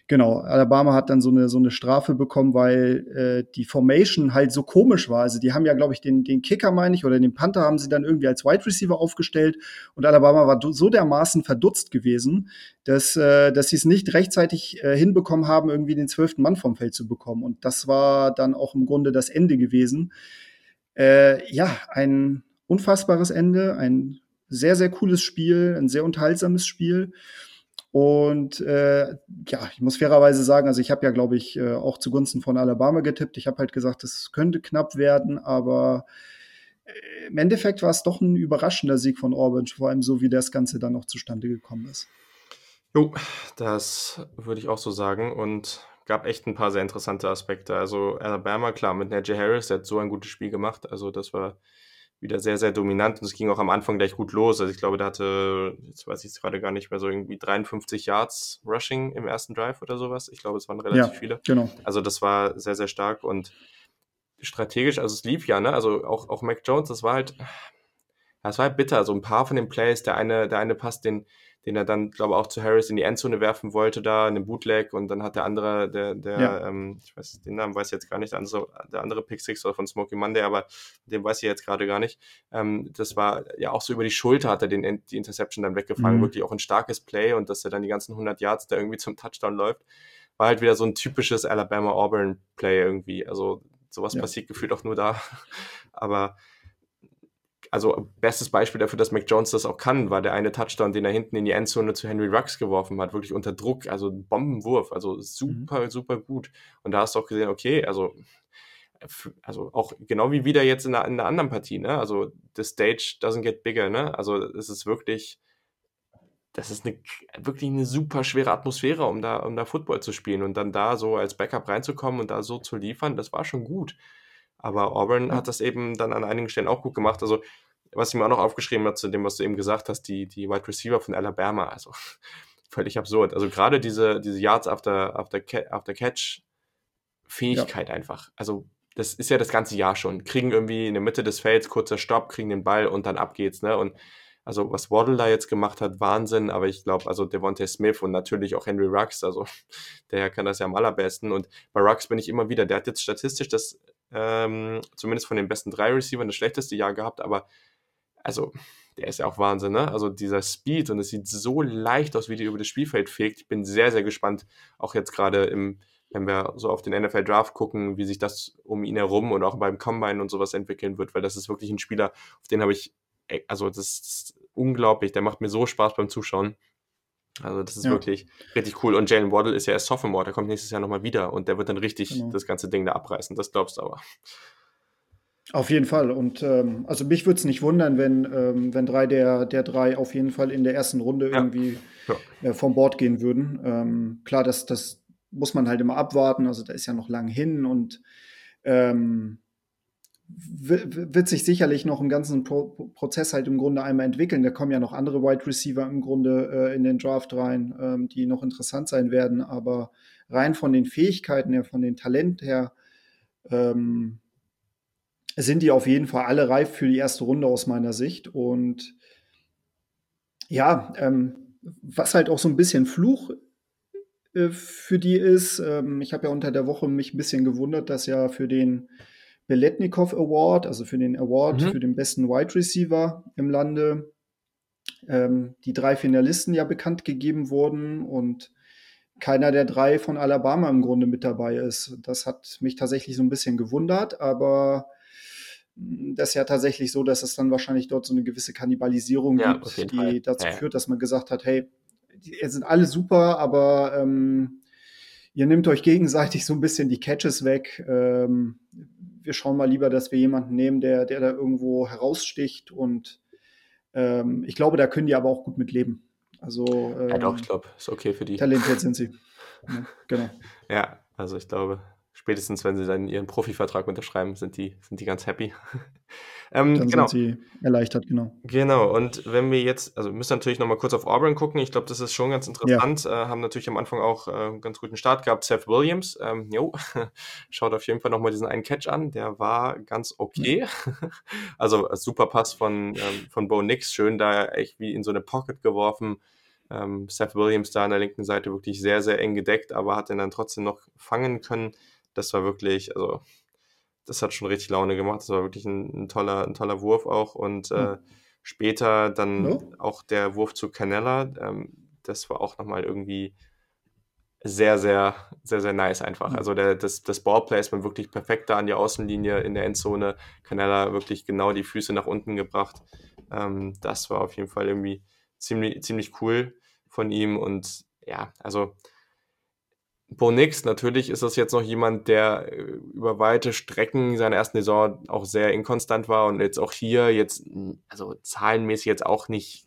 B: genau, Alabama hat dann so eine, so eine Strafe bekommen, weil äh, die Formation halt so komisch war. Also die haben ja, glaube ich, den, den Kicker, meine ich, oder den Panther haben sie dann irgendwie als Wide Receiver aufgestellt und Alabama war so dermaßen verdutzt gewesen, dass, äh, dass sie es nicht rechtzeitig äh, hinbekommen haben, irgendwie den zwölften Mann vom Feld zu bekommen. Und das war dann auch im Grunde das Ende gewesen. Äh, ja, ein unfassbares Ende, ein sehr, sehr cooles Spiel, ein sehr unterhaltsames Spiel. Und äh, ja, ich muss fairerweise sagen, also ich habe ja, glaube ich, äh, auch zugunsten von Alabama getippt. Ich habe halt gesagt, es könnte knapp werden, aber äh, im Endeffekt war es doch ein überraschender Sieg von Auburn, vor allem so, wie das Ganze dann noch zustande gekommen ist.
A: Jo, das würde ich auch so sagen. Und gab echt ein paar sehr interessante Aspekte. Also Alabama, klar, mit Najee Harris, der hat so ein gutes Spiel gemacht. Also das war wieder sehr, sehr dominant und es ging auch am Anfang gleich gut los. Also ich glaube, der hatte, jetzt weiß ich es gerade gar nicht mehr, so irgendwie 53 Yards Rushing im ersten Drive oder sowas. Ich glaube, es waren relativ ja, viele.
B: Genau.
A: Also das war sehr, sehr stark und strategisch, also es lief ja, ne? Also auch, auch Mac Jones, das war halt, das war halt bitter. So ein paar von den Plays, der eine, der eine Pass, den, den er dann, glaube ich, auch zu Harris in die Endzone werfen wollte, da in den Bootleg und dann hat der andere, der, der, ja. ähm, ich weiß den Namen weiß ich jetzt gar nicht, der andere, der andere Pick Six oder von Smokey Monday, aber den weiß ich jetzt gerade gar nicht. Ähm, das war ja auch so über die Schulter hat er den, die Interception dann weggefangen, mhm. wirklich auch ein starkes Play und dass er dann die ganzen 100 Yards da irgendwie zum Touchdown läuft, war halt wieder so ein typisches Alabama-Auburn-Play irgendwie. Also sowas ja. passiert gefühlt auch nur da, aber also bestes Beispiel dafür, dass Mac Jones das auch kann, war der eine Touchdown, den er hinten in die Endzone zu Henry Rux geworfen hat, wirklich unter Druck, also Bombenwurf, also super, mhm. super gut. Und da hast du auch gesehen, okay, also, also auch genau wie wieder jetzt in der, in der anderen Partie, ne? Also the stage doesn't get bigger, ne? Also es ist wirklich das ist eine, wirklich eine super schwere Atmosphäre, um da, um da Football zu spielen und dann da so als Backup reinzukommen und da so zu liefern, das war schon gut. Aber Auburn hat das eben dann an einigen Stellen auch gut gemacht. Also, was ich mir auch noch aufgeschrieben habe zu dem, was du eben gesagt hast, die, die Wide Receiver von Alabama, also völlig absurd. Also gerade diese, diese Yards after, after, after Catch Fähigkeit ja. einfach. Also das ist ja das ganze Jahr schon. Kriegen irgendwie in der Mitte des Felds kurzer Stopp, kriegen den Ball und dann ab geht's, ne? Und also was Waddle da jetzt gemacht hat, Wahnsinn, aber ich glaube, also Devontae Smith und natürlich auch Henry Rux, also der kann das ja am allerbesten. Und bei Rux bin ich immer wieder, der hat jetzt statistisch das, ähm, zumindest von den besten drei Receivern, das schlechteste Jahr gehabt, aber also der ist ja auch Wahnsinn, ne? Also dieser Speed und es sieht so leicht aus, wie die über das Spielfeld fegt. Ich bin sehr, sehr gespannt, auch jetzt gerade im, wenn wir so auf den NFL Draft gucken, wie sich das um ihn herum und auch beim Combine und sowas entwickeln wird, weil das ist wirklich ein Spieler, auf den habe ich, also das ist unglaublich, der macht mir so Spaß beim Zuschauen. Also das ist ja. wirklich richtig cool. Und Jalen Waddle ist ja erst Sophomore, der kommt nächstes Jahr nochmal wieder und der wird dann richtig genau. das ganze Ding da abreißen. Das glaubst du aber.
B: Auf jeden Fall. Und ähm, also mich würde es nicht wundern, wenn, ähm, wenn drei der, der drei auf jeden Fall in der ersten Runde ja. irgendwie ja. Äh, vom Bord gehen würden. Ähm, klar, das, das muss man halt immer abwarten. Also da ist ja noch lang hin und ähm, wird sich sicherlich noch im ganzen Pro Prozess halt im Grunde einmal entwickeln. Da kommen ja noch andere Wide Receiver im Grunde äh, in den Draft rein, ähm, die noch interessant sein werden. Aber rein von den Fähigkeiten her, von den Talent her, ähm, sind die auf jeden Fall alle reif für die erste Runde aus meiner Sicht. Und ja, ähm, was halt auch so ein bisschen Fluch äh, für die ist, ähm, ich habe ja unter der Woche mich ein bisschen gewundert, dass ja für den Beletnikov Award, also für den Award mhm. für den besten Wide Receiver im Lande, ähm, die drei Finalisten ja bekannt gegeben wurden und keiner der drei von Alabama im Grunde mit dabei ist. Das hat mich tatsächlich so ein bisschen gewundert, aber das ist ja tatsächlich so, dass es dann wahrscheinlich dort so eine gewisse Kannibalisierung ja, gibt, die Fall. dazu ja. führt, dass man gesagt hat, hey, die sind alle super, aber ähm, ihr nehmt euch gegenseitig so ein bisschen die Catches weg. Ähm, wir schauen mal lieber, dass wir jemanden nehmen, der, der da irgendwo heraussticht und ähm, ich glaube, da können die aber auch gut mit leben. Also,
A: ja, doch, ähm, ich glaube, ist okay für die.
B: Talentiert sind sie.
A: Ja, genau. Ja, also ich glaube, spätestens wenn sie dann ihren Profivertrag unterschreiben, sind die, sind die ganz happy.
B: ähm, dann genau. sind sie erleichtert, genau.
A: Genau, und wenn wir jetzt, also wir müssen natürlich nochmal kurz auf Auburn gucken, ich glaube, das ist schon ganz interessant, ja. äh, haben natürlich am Anfang auch äh, einen ganz guten Start gehabt, Seth Williams, ähm, jo, schaut auf jeden Fall nochmal diesen einen Catch an, der war ganz okay, also super Pass von, ähm, von Bo Nix, schön da echt wie in so eine Pocket geworfen, ähm, Seth Williams da an der linken Seite wirklich sehr, sehr eng gedeckt, aber hat ihn dann trotzdem noch fangen können das war wirklich, also das hat schon richtig Laune gemacht. Das war wirklich ein, ein toller, ein toller Wurf auch. Und äh, hm. später dann ja. auch der Wurf zu Canella, ähm, das war auch nochmal irgendwie sehr, sehr, sehr, sehr nice einfach. Mhm. Also der, das, das Ballplacement wirklich perfekt da an die Außenlinie in der Endzone. Canella wirklich genau die Füße nach unten gebracht. Ähm, das war auf jeden Fall irgendwie ziemlich, ziemlich cool von ihm. Und ja, also Bo Nix, natürlich ist das jetzt noch jemand, der äh, über weite Strecken seiner ersten Saison auch sehr inkonstant war und jetzt auch hier jetzt, also zahlenmäßig jetzt auch nicht,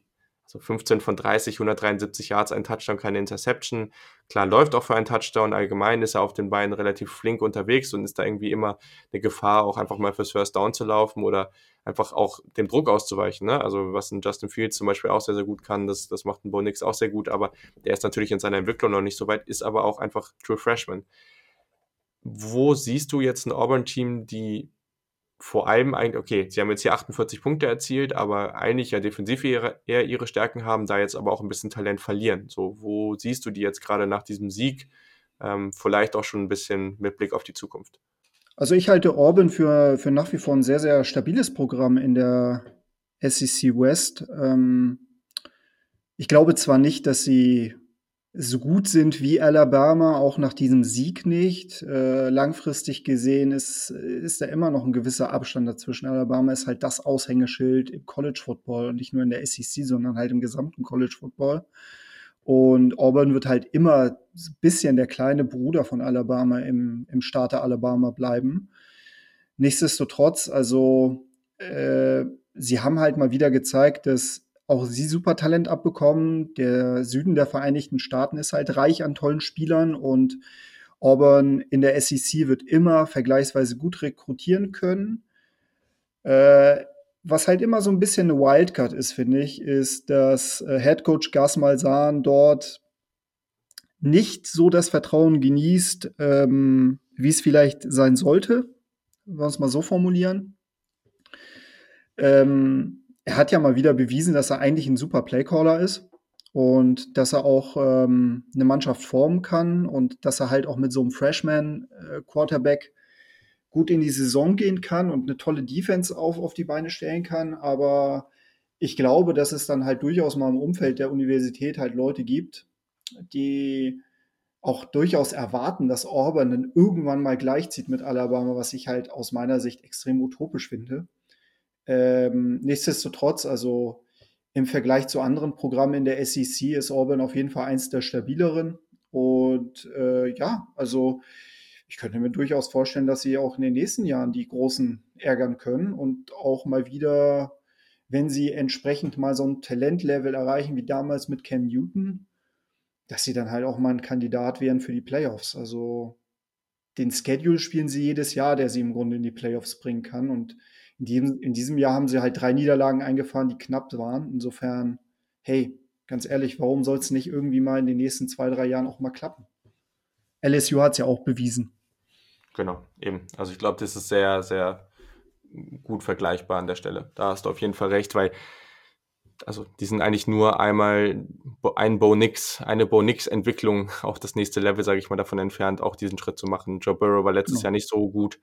A: so 15 von 30, 173 Yards, ein Touchdown, keine Interception. Klar, läuft auch für einen Touchdown. Allgemein ist er auf den Beinen relativ flink unterwegs und ist da irgendwie immer eine Gefahr, auch einfach mal fürs First Down zu laufen oder einfach auch dem Druck auszuweichen. Ne? Also was ein Justin Fields zum Beispiel auch sehr, sehr gut kann, das, das macht ein Bo Nix auch sehr gut, aber der ist natürlich in seiner Entwicklung noch nicht so weit, ist aber auch einfach True Freshman. Wo siehst du jetzt ein Auburn-Team, die vor allem eigentlich, okay, sie haben jetzt hier 48 Punkte erzielt, aber eigentlich ja defensiv eher, eher ihre Stärken haben, da jetzt aber auch ein bisschen Talent verlieren. So, wo siehst du die jetzt gerade nach diesem Sieg? Ähm, vielleicht auch schon ein bisschen mit Blick auf die Zukunft.
B: Also ich halte Auburn für, für nach wie vor ein sehr, sehr stabiles Programm in der SEC West. Ähm, ich glaube zwar nicht, dass sie so gut sind wie Alabama, auch nach diesem Sieg nicht. Äh, langfristig gesehen ist, ist da immer noch ein gewisser Abstand dazwischen. Alabama ist halt das Aushängeschild im College Football und nicht nur in der SEC, sondern halt im gesamten College Football. Und Auburn wird halt immer ein bisschen der kleine Bruder von Alabama im, im Starter Alabama bleiben. Nichtsdestotrotz, also äh, sie haben halt mal wieder gezeigt, dass auch sie super Talent abbekommen. Der Süden der Vereinigten Staaten ist halt reich an tollen Spielern und Auburn in der SEC wird immer vergleichsweise gut rekrutieren können. Äh, was halt immer so ein bisschen eine Wildcard ist, finde ich, ist, dass äh, Head Coach Gas Malzahn dort nicht so das Vertrauen genießt, ähm, wie es vielleicht sein sollte, wenn wir es mal so formulieren. Ähm, er hat ja mal wieder bewiesen, dass er eigentlich ein super Playcaller ist und dass er auch ähm, eine Mannschaft formen kann und dass er halt auch mit so einem Freshman-Quarterback äh, gut in die Saison gehen kann und eine tolle Defense auf, auf die Beine stellen kann. Aber ich glaube, dass es dann halt durchaus mal im Umfeld der Universität halt Leute gibt, die auch durchaus erwarten, dass Auburn dann irgendwann mal gleichzieht mit Alabama, was ich halt aus meiner Sicht extrem utopisch finde. Ähm, nichtsdestotrotz, also im Vergleich zu anderen Programmen in der SEC ist Auburn auf jeden Fall eins der stabileren. Und äh, ja, also ich könnte mir durchaus vorstellen, dass sie auch in den nächsten Jahren die Großen ärgern können und auch mal wieder, wenn sie entsprechend mal so ein Talentlevel erreichen wie damals mit Cam Newton, dass sie dann halt auch mal ein Kandidat wären für die Playoffs. Also den Schedule spielen sie jedes Jahr, der sie im Grunde in die Playoffs bringen kann. Und in diesem, in diesem Jahr haben sie halt drei Niederlagen eingefahren, die knapp waren. Insofern, hey, ganz ehrlich, warum soll es nicht irgendwie mal in den nächsten zwei, drei Jahren auch mal klappen? LSU hat es ja auch bewiesen.
A: Genau, eben. Also ich glaube, das ist sehr, sehr gut vergleichbar an der Stelle. Da hast du auf jeden Fall recht, weil also die sind eigentlich nur einmal ein Bo Nix, eine Bo Nix Entwicklung auf das nächste Level, sage ich mal, davon entfernt, auch diesen Schritt zu machen. Joe Burrow war letztes ja. Jahr nicht so gut.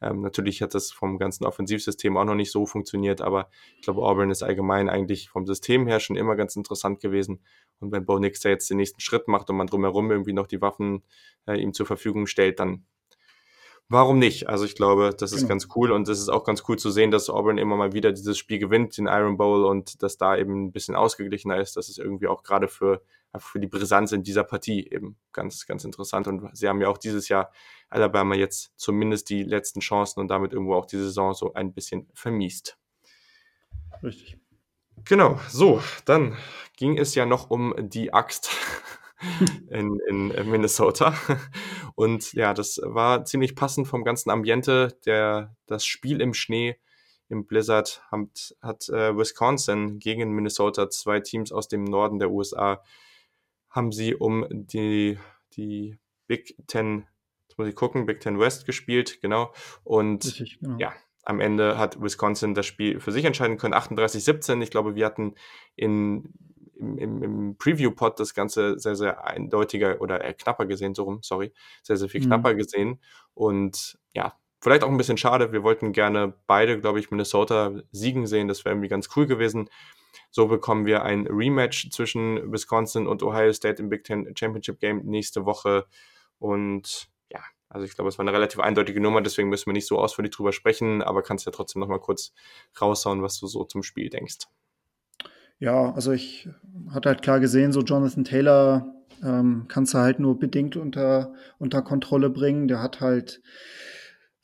A: Ähm, natürlich hat das vom ganzen Offensivsystem auch noch nicht so funktioniert, aber ich glaube, Auburn ist allgemein eigentlich vom System her schon immer ganz interessant gewesen. Und wenn Bo Nix da jetzt den nächsten Schritt macht und man drumherum irgendwie noch die Waffen äh, ihm zur Verfügung stellt, dann Warum nicht? Also ich glaube, das ist genau. ganz cool und es ist auch ganz cool zu sehen, dass Auburn immer mal wieder dieses Spiel gewinnt, den Iron Bowl und dass da eben ein bisschen ausgeglichener ist. Das ist irgendwie auch gerade für, für die Brisanz in dieser Partie eben ganz, ganz interessant. Und sie haben ja auch dieses Jahr Alabama jetzt zumindest die letzten Chancen und damit irgendwo auch die Saison so ein bisschen vermiest.
B: Richtig.
A: Genau, so, dann ging es ja noch um die Axt in, in Minnesota. Und ja, das war ziemlich passend vom ganzen Ambiente. Der, das Spiel im Schnee im Blizzard hat, hat äh, Wisconsin gegen Minnesota, zwei Teams aus dem Norden der USA, haben sie um die, die Big Ten, jetzt muss ich gucken, Big Ten West gespielt, genau. Und Richtig, genau. ja, am Ende hat Wisconsin das Spiel für sich entscheiden können, 38-17. Ich glaube, wir hatten in im, im, im Preview-Pod das Ganze sehr, sehr eindeutiger oder äh, knapper gesehen, so rum, sorry, sehr, sehr viel mhm. knapper gesehen. Und ja, vielleicht auch ein bisschen schade. Wir wollten gerne beide, glaube ich, Minnesota siegen sehen. Das wäre irgendwie ganz cool gewesen. So bekommen wir ein Rematch zwischen Wisconsin und Ohio State im Big Ten Championship Game nächste Woche. Und ja, also ich glaube, es war eine relativ eindeutige Nummer, deswegen müssen wir nicht so ausführlich drüber sprechen, aber kannst ja trotzdem noch mal kurz raushauen, was du so zum Spiel denkst.
B: Ja, also ich hatte halt klar gesehen, so Jonathan Taylor ähm, kannst du halt nur bedingt unter, unter Kontrolle bringen. Der hat halt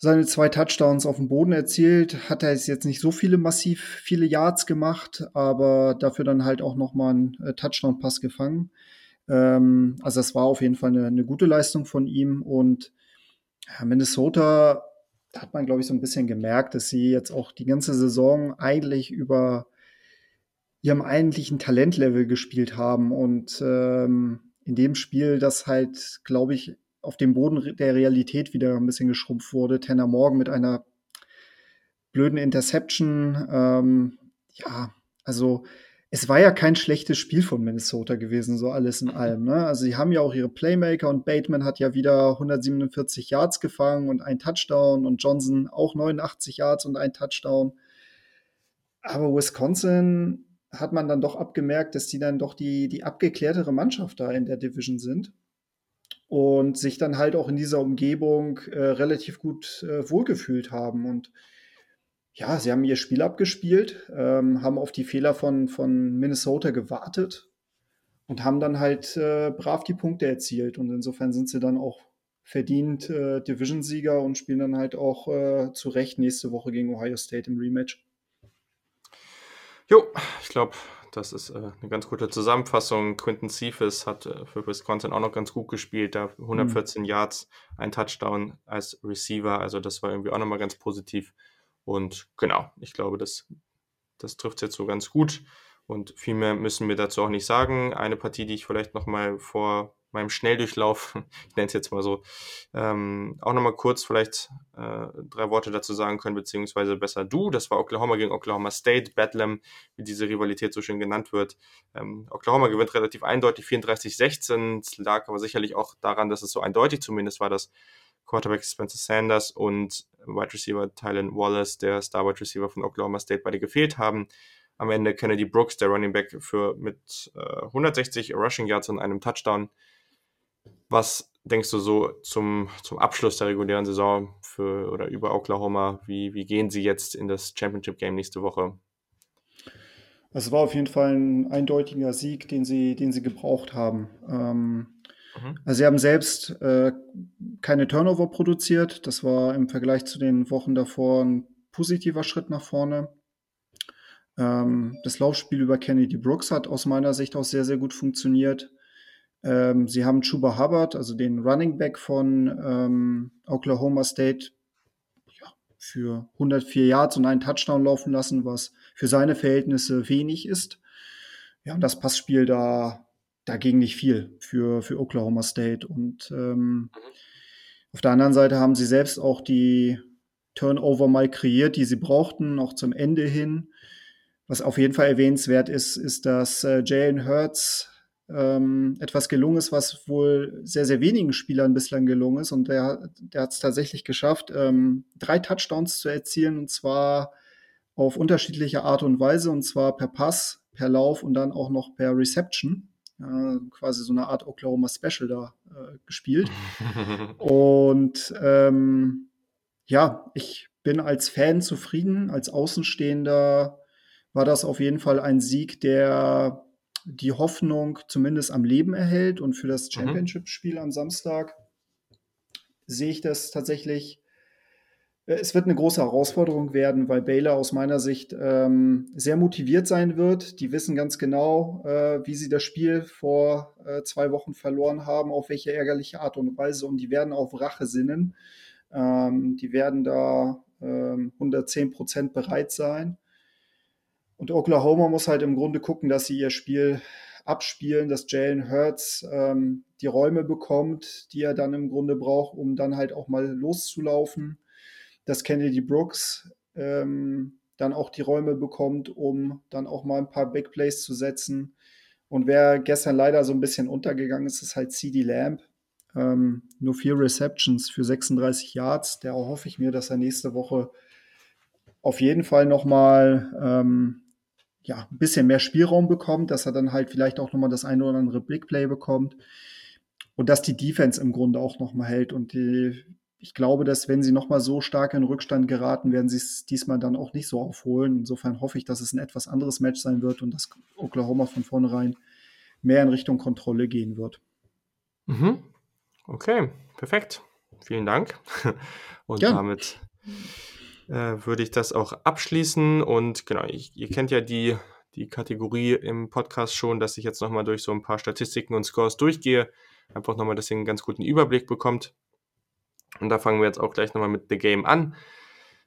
B: seine zwei Touchdowns auf dem Boden erzielt, hat er jetzt nicht so viele massiv viele Yards gemacht, aber dafür dann halt auch noch mal einen äh, Touchdown-Pass gefangen. Ähm, also das war auf jeden Fall eine, eine gute Leistung von ihm und ja, Minnesota hat man glaube ich so ein bisschen gemerkt, dass sie jetzt auch die ganze Saison eigentlich über ihrem eigentlichen Talentlevel gespielt haben und ähm, in dem Spiel, das halt, glaube ich, auf dem Boden der Realität wieder ein bisschen geschrumpft wurde. Tanner Morgan mit einer blöden Interception. Ähm, ja, also es war ja kein schlechtes Spiel von Minnesota gewesen, so alles in allem. Ne? Also sie haben ja auch ihre Playmaker und Bateman hat ja wieder 147 Yards gefangen und ein Touchdown und Johnson auch 89 Yards und ein Touchdown. Aber Wisconsin hat man dann doch abgemerkt, dass die dann doch die, die abgeklärtere Mannschaft da in der Division sind und sich dann halt auch in dieser Umgebung äh, relativ gut äh, wohlgefühlt haben. Und ja, sie haben ihr Spiel abgespielt, ähm, haben auf die Fehler von, von Minnesota gewartet und haben dann halt äh, brav die Punkte erzielt. Und insofern sind sie dann auch verdient äh, Division-Sieger und spielen dann halt auch äh, zu Recht nächste Woche gegen Ohio State im Rematch.
A: Jo, ich glaube, das ist äh, eine ganz gute Zusammenfassung. Quinton Cephas hat äh, für Wisconsin auch noch ganz gut gespielt. Da 114 mhm. Yards, ein Touchdown als Receiver. Also das war irgendwie auch nochmal ganz positiv. Und genau, ich glaube, das, das trifft jetzt so ganz gut. Und viel mehr müssen wir dazu auch nicht sagen. Eine Partie, die ich vielleicht nochmal vor meinem Schnelldurchlauf, ich nenne es jetzt mal so, ähm, auch nochmal kurz vielleicht äh, drei Worte dazu sagen können, beziehungsweise besser du. Das war Oklahoma gegen Oklahoma State, Bedlam, wie diese Rivalität so schön genannt wird. Ähm, Oklahoma gewinnt relativ eindeutig 34-16. Es lag aber sicherlich auch daran, dass es so eindeutig zumindest war, dass Quarterback Spencer Sanders und Wide Receiver Tylen Wallace, der Star Wide Receiver von Oklahoma State, beide gefehlt haben am Ende Kennedy Brooks, der Running Back, für mit äh, 160 Rushing Yards und einem Touchdown. Was denkst du so zum, zum Abschluss der regulären Saison für oder über Oklahoma? Wie, wie gehen sie jetzt in das Championship Game nächste Woche?
B: Es war auf jeden Fall ein eindeutiger Sieg, den sie, den sie gebraucht haben. Ähm, mhm. Also sie haben selbst äh, keine Turnover produziert. Das war im Vergleich zu den Wochen davor ein positiver Schritt nach vorne. Ähm, das Laufspiel über Kennedy Brooks hat aus meiner Sicht auch sehr, sehr gut funktioniert. Ähm, sie haben Chuba Hubbard, also den Running Back von ähm, Oklahoma State, ja, für 104 Yards und einen Touchdown laufen lassen, was für seine Verhältnisse wenig ist. Ja, und das Passspiel da, dagegen nicht viel für, für Oklahoma State. Und ähm, auf der anderen Seite haben sie selbst auch die Turnover mal kreiert, die sie brauchten, auch zum Ende hin. Was auf jeden Fall erwähnenswert ist, ist, dass äh, Jalen Hurts ähm, etwas gelungen ist, was wohl sehr, sehr wenigen Spielern bislang gelungen ist. Und der, der hat es tatsächlich geschafft, ähm, drei Touchdowns zu erzielen, und zwar auf unterschiedliche Art und Weise, und zwar per Pass, per Lauf und dann auch noch per Reception. Äh, quasi so eine Art Oklahoma Special da äh, gespielt. und ähm, ja, ich bin als Fan zufrieden, als Außenstehender war das auf jeden Fall ein Sieg, der die Hoffnung zumindest am Leben erhält. Und für das mhm. Championship-Spiel am Samstag sehe ich das tatsächlich. Äh, es wird eine große Herausforderung werden, weil Baylor aus meiner Sicht ähm, sehr motiviert sein wird. Die wissen ganz genau, äh, wie sie das Spiel vor äh, zwei Wochen verloren haben, auf welche ärgerliche Art und Weise. Und die werden auf Rache sinnen. Ähm, die werden da ähm, 110 Prozent bereit sein. Und Oklahoma muss halt im Grunde gucken, dass sie ihr Spiel abspielen, dass Jalen Hurts ähm, die Räume bekommt, die er dann im Grunde braucht, um dann halt auch mal loszulaufen. Dass Kennedy Brooks ähm, dann auch die Räume bekommt, um dann auch mal ein paar Big Plays zu setzen. Und wer gestern leider so ein bisschen untergegangen ist, ist halt CD Lamb. Ähm, nur vier Receptions für 36 Yards. Der hoffe ich mir, dass er nächste Woche auf jeden Fall nochmal ähm, ja, ein bisschen mehr Spielraum bekommt, dass er dann halt vielleicht auch nochmal das eine oder andere Big Play bekommt und dass die Defense im Grunde auch nochmal hält. Und die, ich glaube, dass wenn sie nochmal so stark in Rückstand geraten, werden sie es diesmal dann auch nicht so aufholen. Insofern hoffe ich, dass es ein etwas anderes Match sein wird und dass Oklahoma von vornherein mehr in Richtung Kontrolle gehen wird.
A: Mhm. Okay, perfekt. Vielen Dank. Und ja. damit äh, würde ich das auch abschließen. Und genau, ich, ihr kennt ja die, die Kategorie im Podcast schon, dass ich jetzt nochmal durch so ein paar Statistiken und Scores durchgehe. Einfach nochmal, dass ihr einen ganz guten Überblick bekommt. Und da fangen wir jetzt auch gleich nochmal mit The Game an.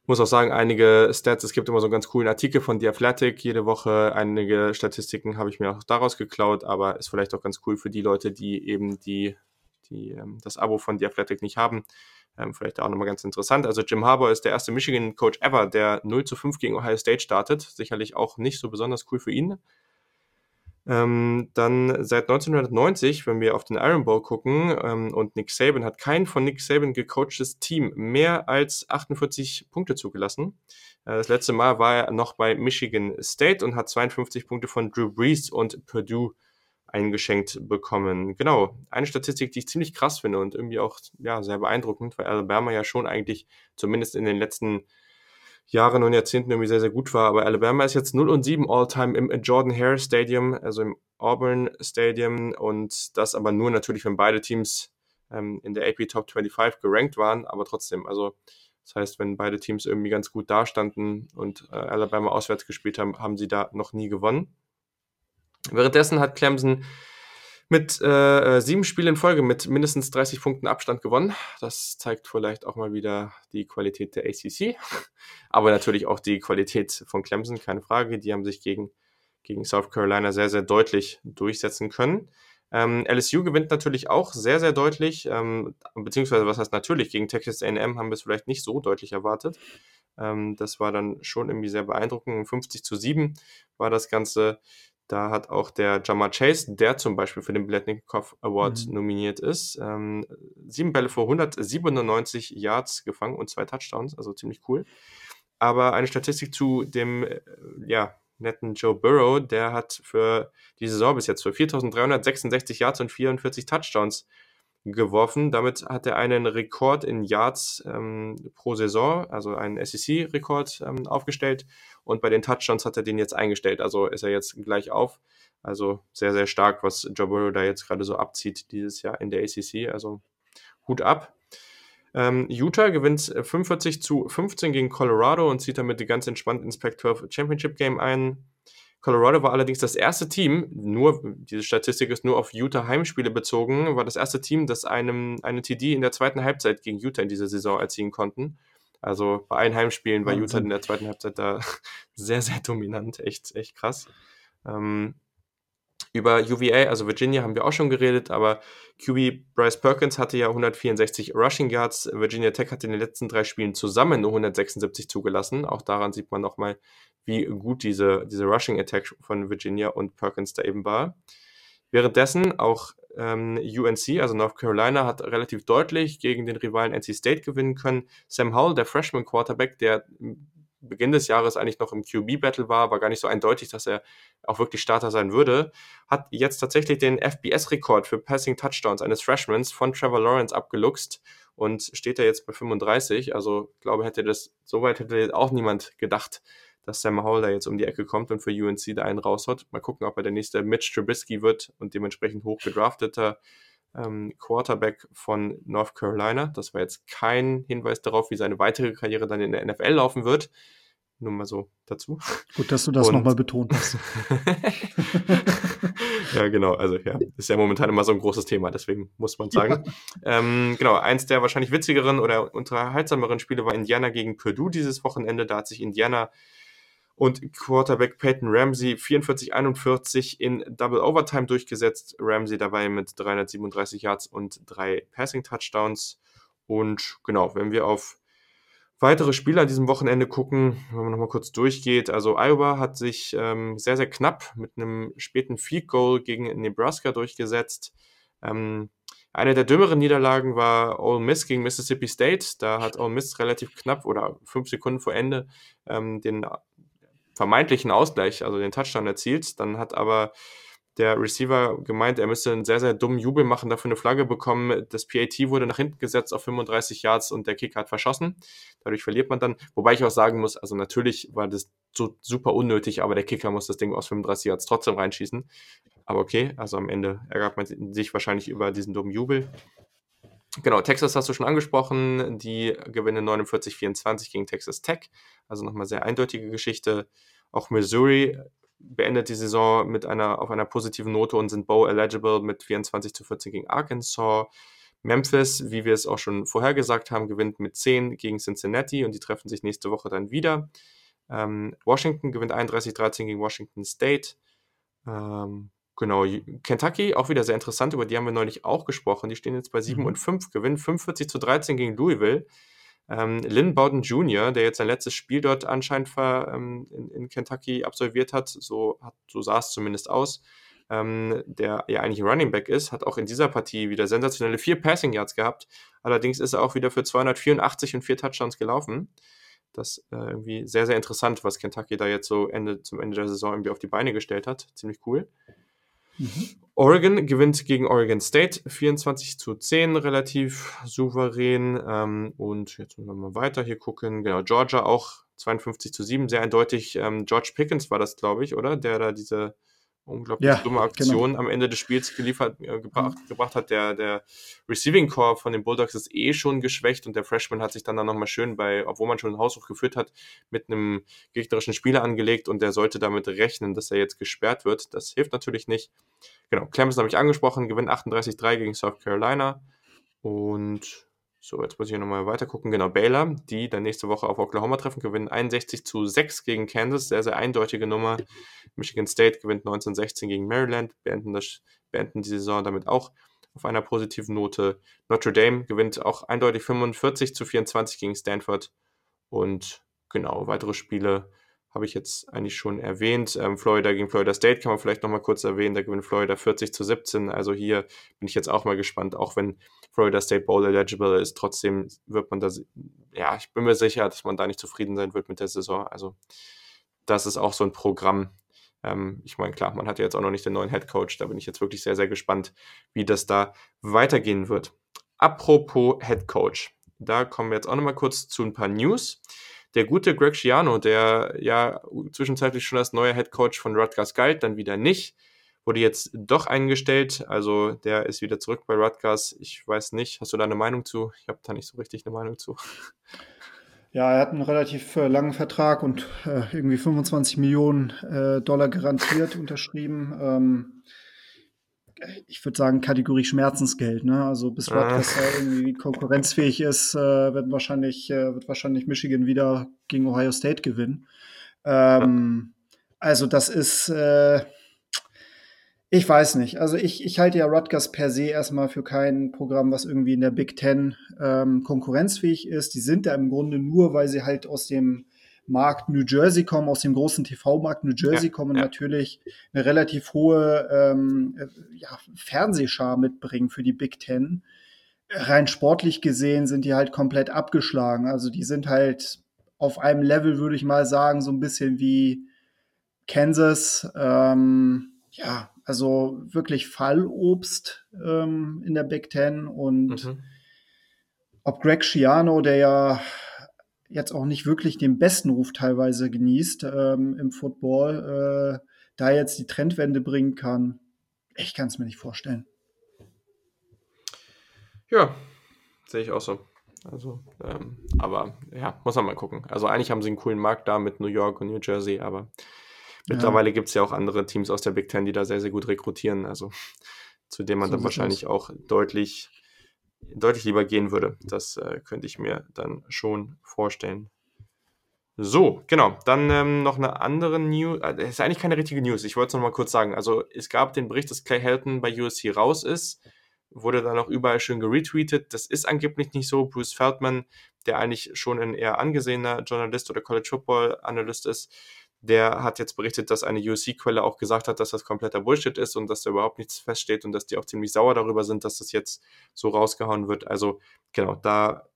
A: Muss auch sagen, einige Stats, es gibt immer so einen ganz coolen Artikel von The Athletic jede Woche. Einige Statistiken habe ich mir auch daraus geklaut, aber ist vielleicht auch ganz cool für die Leute, die eben die, die ähm, das Abo von The Athletic nicht haben. Ähm, vielleicht auch nochmal ganz interessant. Also Jim Harbour ist der erste Michigan-Coach ever, der 0 zu 5 gegen Ohio State startet. Sicherlich auch nicht so besonders cool für ihn. Ähm, dann seit 1990, wenn wir auf den Iron Bowl gucken, ähm, und Nick Saban hat kein von Nick Saban gecoachtes Team mehr als 48 Punkte zugelassen. Äh, das letzte Mal war er noch bei Michigan State und hat 52 Punkte von Drew Brees und Purdue eingeschenkt bekommen. Genau, eine Statistik, die ich ziemlich krass finde und irgendwie auch ja, sehr beeindruckend, weil Alabama ja schon eigentlich zumindest in den letzten Jahren und Jahrzehnten irgendwie sehr, sehr gut war. Aber Alabama ist jetzt 0 und 7 All-Time im Jordan Hare Stadium, also im Auburn Stadium und das aber nur natürlich, wenn beide Teams ähm, in der AP Top 25 gerankt waren, aber trotzdem, also das heißt, wenn beide Teams irgendwie ganz gut dastanden und äh, Alabama auswärts gespielt haben, haben sie da noch nie gewonnen. Währenddessen hat Clemson mit äh, sieben Spielen in Folge mit mindestens 30 Punkten Abstand gewonnen. Das zeigt vielleicht auch mal wieder die Qualität der ACC, aber natürlich auch die Qualität von Clemson, keine Frage. Die haben sich gegen, gegen South Carolina sehr, sehr deutlich durchsetzen können. Ähm, LSU gewinnt natürlich auch sehr, sehr deutlich, ähm, beziehungsweise was heißt natürlich, gegen Texas AM haben wir es vielleicht nicht so deutlich erwartet. Ähm, das war dann schon irgendwie sehr beeindruckend. 50 zu 7 war das Ganze. Da hat auch der Jamar Chase, der zum Beispiel für den Bletnikoff Award mhm. nominiert ist, ähm, sieben Bälle vor 197 Yards gefangen und zwei Touchdowns, also ziemlich cool. Aber eine Statistik zu dem, äh, ja, netten Joe Burrow, der hat für die Saison bis jetzt für 4.366 Yards und 44 Touchdowns geworfen. Damit hat er einen Rekord in Yards ähm, pro Saison, also einen SEC-Rekord ähm, aufgestellt. Und bei den Touchdowns hat er den jetzt eingestellt. Also ist er jetzt gleich auf. Also sehr, sehr stark, was Joe Burrow da jetzt gerade so abzieht dieses Jahr in der ACC. Also Hut ab. Ähm, Utah gewinnt 45 zu 15 gegen Colorado und zieht damit ganz entspannt ins Pac-12 Championship Game ein. Colorado war allerdings das erste Team, nur, diese Statistik ist nur auf Utah Heimspiele bezogen, war das erste Team, das einem, eine TD in der zweiten Halbzeit gegen Utah in dieser Saison erzielen konnten. Also bei allen Heimspielen war Utah in der zweiten Halbzeit da sehr, sehr dominant, echt, echt krass. Ähm, über UVA, also Virginia, haben wir auch schon geredet, aber QB Bryce Perkins hatte ja 164 Rushing Yards. Virginia Tech hat in den letzten drei Spielen zusammen nur 176 zugelassen. Auch daran sieht man nochmal, wie gut diese, diese Rushing Attack von Virginia und Perkins da eben war. Währenddessen auch ähm, UNC, also North Carolina, hat relativ deutlich gegen den Rivalen NC State gewinnen können. Sam Howell, der Freshman Quarterback, der Beginn des Jahres eigentlich noch im QB-Battle war, war gar nicht so eindeutig, dass er auch wirklich Starter sein würde, hat jetzt tatsächlich den FBS-Rekord für Passing Touchdowns eines Freshmans von Trevor Lawrence abgeluchst und steht da jetzt bei 35. Also ich glaube, hätte das, soweit hätte auch niemand gedacht, dass Sam Howell da jetzt um die Ecke kommt und für UNC da einen raushaut. Mal gucken, ob er der nächste Mitch Trubisky wird und dementsprechend hoch gedrafteter ähm, Quarterback von North Carolina. Das war jetzt kein Hinweis darauf, wie seine weitere Karriere dann in der NFL laufen wird. Nur mal so dazu.
B: Gut, dass du das nochmal betont hast.
A: ja, genau. Also ja, ist ja momentan immer so ein großes Thema, deswegen muss man sagen. Ja. Ähm, genau, eins der wahrscheinlich witzigeren oder unterhaltsameren Spiele war Indiana gegen Purdue dieses Wochenende. Da hat sich Indiana und Quarterback Peyton Ramsey 44-41 in Double Overtime durchgesetzt. Ramsey dabei mit 337 Yards und drei Passing Touchdowns. Und genau, wenn wir auf weitere Spiele an diesem Wochenende gucken, wenn man nochmal kurz durchgeht. Also Iowa hat sich ähm, sehr, sehr knapp mit einem späten Field Goal gegen Nebraska durchgesetzt. Ähm, eine der dümmeren Niederlagen war Ole Miss gegen Mississippi State. Da hat Ole Miss relativ knapp oder fünf Sekunden vor Ende ähm, den vermeintlichen Ausgleich, also den Touchdown erzielt. Dann hat aber der Receiver gemeint, er müsste einen sehr, sehr dummen Jubel machen, dafür eine Flagge bekommen. Das PAT wurde nach hinten gesetzt auf 35 Yards und der Kicker hat verschossen. Dadurch verliert man dann. Wobei ich auch sagen muss, also natürlich war das so super unnötig, aber der Kicker muss das Ding aus 35 Yards trotzdem reinschießen. Aber okay, also am Ende ärgert man sich wahrscheinlich über diesen dummen Jubel. Genau, Texas hast du schon angesprochen. Die gewinnen 49-24 gegen Texas Tech. Also nochmal sehr eindeutige Geschichte. Auch Missouri beendet die Saison mit einer, auf einer positiven Note und sind Bow eligible mit 24 zu 14 gegen Arkansas. Memphis, wie wir es auch schon vorher gesagt haben, gewinnt mit 10 gegen Cincinnati und die treffen sich nächste Woche dann wieder. Ähm, Washington gewinnt 31-13 gegen Washington State. Ähm, Genau, Kentucky, auch wieder sehr interessant, über die haben wir neulich auch gesprochen. Die stehen jetzt bei 7 mhm. und 5, gewinnen 45 zu 13 gegen Louisville. Ähm, Lynn Bowden Jr., der jetzt sein letztes Spiel dort anscheinend ver, ähm, in, in, Kentucky absolviert hat, so, hat, so sah es zumindest aus, ähm, der ja eigentlich Running Back ist, hat auch in dieser Partie wieder sensationelle vier Passing Yards gehabt. Allerdings ist er auch wieder für 284 und vier Touchdowns gelaufen. Das äh, irgendwie sehr, sehr interessant, was Kentucky da jetzt so Ende, zum Ende der Saison irgendwie auf die Beine gestellt hat. Ziemlich cool. Mhm. Oregon gewinnt gegen Oregon State 24 zu 10, relativ souverän. Ähm, und jetzt müssen wir mal weiter hier gucken. Genau, Georgia auch 52 zu 7, sehr eindeutig. Ähm, George Pickens war das, glaube ich, oder? Der da diese unglaublich ja, dumme Aktion genau. am Ende des Spiels geliefert, äh, gebracht, mhm. gebracht hat. Der, der Receiving Core von den Bulldogs ist eh schon geschwächt und der Freshman hat sich dann, dann nochmal schön bei, obwohl man schon einen Haushoch geführt hat, mit einem gegnerischen Spieler angelegt und der sollte damit rechnen, dass er jetzt gesperrt wird. Das hilft natürlich nicht. Genau, Clemson habe ich angesprochen, gewinnt 38-3 gegen South Carolina und so, jetzt muss ich nochmal weiter gucken. Genau, Baylor, die dann nächste Woche auf Oklahoma treffen, gewinnen 61 zu 6 gegen Kansas. Sehr, sehr eindeutige Nummer. Michigan State gewinnt 1916 gegen Maryland, beenden, das, beenden die Saison damit auch auf einer positiven Note. Notre Dame gewinnt auch eindeutig 45 zu 24 gegen Stanford. Und genau, weitere Spiele habe ich jetzt eigentlich schon erwähnt. Ähm, Florida gegen Florida State kann man vielleicht nochmal kurz erwähnen. Da gewinnt Florida 40 zu 17. Also hier bin ich jetzt auch mal gespannt, auch wenn Florida State Bowl eligible ist. Trotzdem wird man da, ja, ich bin mir sicher, dass man da nicht zufrieden sein wird mit der Saison. Also das ist auch so ein Programm. Ähm, ich meine, klar, man hat ja jetzt auch noch nicht den neuen Head Coach. Da bin ich jetzt wirklich sehr, sehr gespannt, wie das da weitergehen wird. Apropos Head Coach. Da kommen wir jetzt auch nochmal kurz zu ein paar News der gute Greg Schiano, der ja zwischenzeitlich schon als neuer Head Coach von Rutgers galt, dann wieder nicht, wurde jetzt doch eingestellt. Also der ist wieder zurück bei Rutgers. Ich weiß nicht, hast du da eine Meinung zu? Ich habe da nicht so richtig eine Meinung zu.
B: Ja, er hat einen relativ äh, langen Vertrag und äh, irgendwie 25 Millionen äh, Dollar garantiert unterschrieben. Ähm, ich würde sagen, Kategorie Schmerzensgeld. Ne? Also bis Rutgers ah. irgendwie konkurrenzfähig ist, äh, wird, wahrscheinlich, äh, wird wahrscheinlich Michigan wieder gegen Ohio State gewinnen. Ähm, also das ist, äh, ich weiß nicht. Also ich, ich halte ja Rutgers per se erstmal für kein Programm, was irgendwie in der Big Ten ähm, konkurrenzfähig ist. Die sind da im Grunde nur, weil sie halt aus dem Markt New Jersey kommen, aus dem großen TV-Markt New Jersey ja, kommen ja. natürlich eine relativ hohe ähm, äh, ja, Fernsehschar mitbringen für die Big Ten. Rein sportlich gesehen sind die halt komplett abgeschlagen. Also die sind halt auf einem Level, würde ich mal sagen, so ein bisschen wie Kansas. Ähm, ja, also wirklich Fallobst ähm, in der Big Ten und mhm. ob Greg Schiano, der ja jetzt auch nicht wirklich den besten Ruf teilweise genießt ähm, im Football, äh, da jetzt die Trendwende bringen kann, ich kann es mir nicht vorstellen.
A: Ja, sehe ich auch so. Also, ähm, aber ja, muss man mal gucken. Also eigentlich haben sie einen coolen Markt da mit New York und New Jersey, aber mittlerweile ja. gibt es ja auch andere Teams aus der Big Ten, die da sehr, sehr gut rekrutieren. Also zu dem man so dann wahrscheinlich aus. auch deutlich deutlich lieber gehen würde. Das äh, könnte ich mir dann schon vorstellen. So, genau. Dann ähm, noch eine andere News. Äh, das ist eigentlich keine richtige News. Ich wollte es noch mal kurz sagen. Also, es gab den Bericht, dass Clay Helton bei USC raus ist. Wurde dann auch überall schön geretweetet. Das ist angeblich nicht so. Bruce Feldman, der eigentlich schon ein eher angesehener Journalist oder College Football Analyst ist, der hat jetzt berichtet, dass eine USC-Quelle auch gesagt hat, dass das kompletter Bullshit ist und dass da überhaupt nichts feststeht und dass die auch ziemlich sauer darüber sind, dass das jetzt so rausgehauen wird. Also genau, da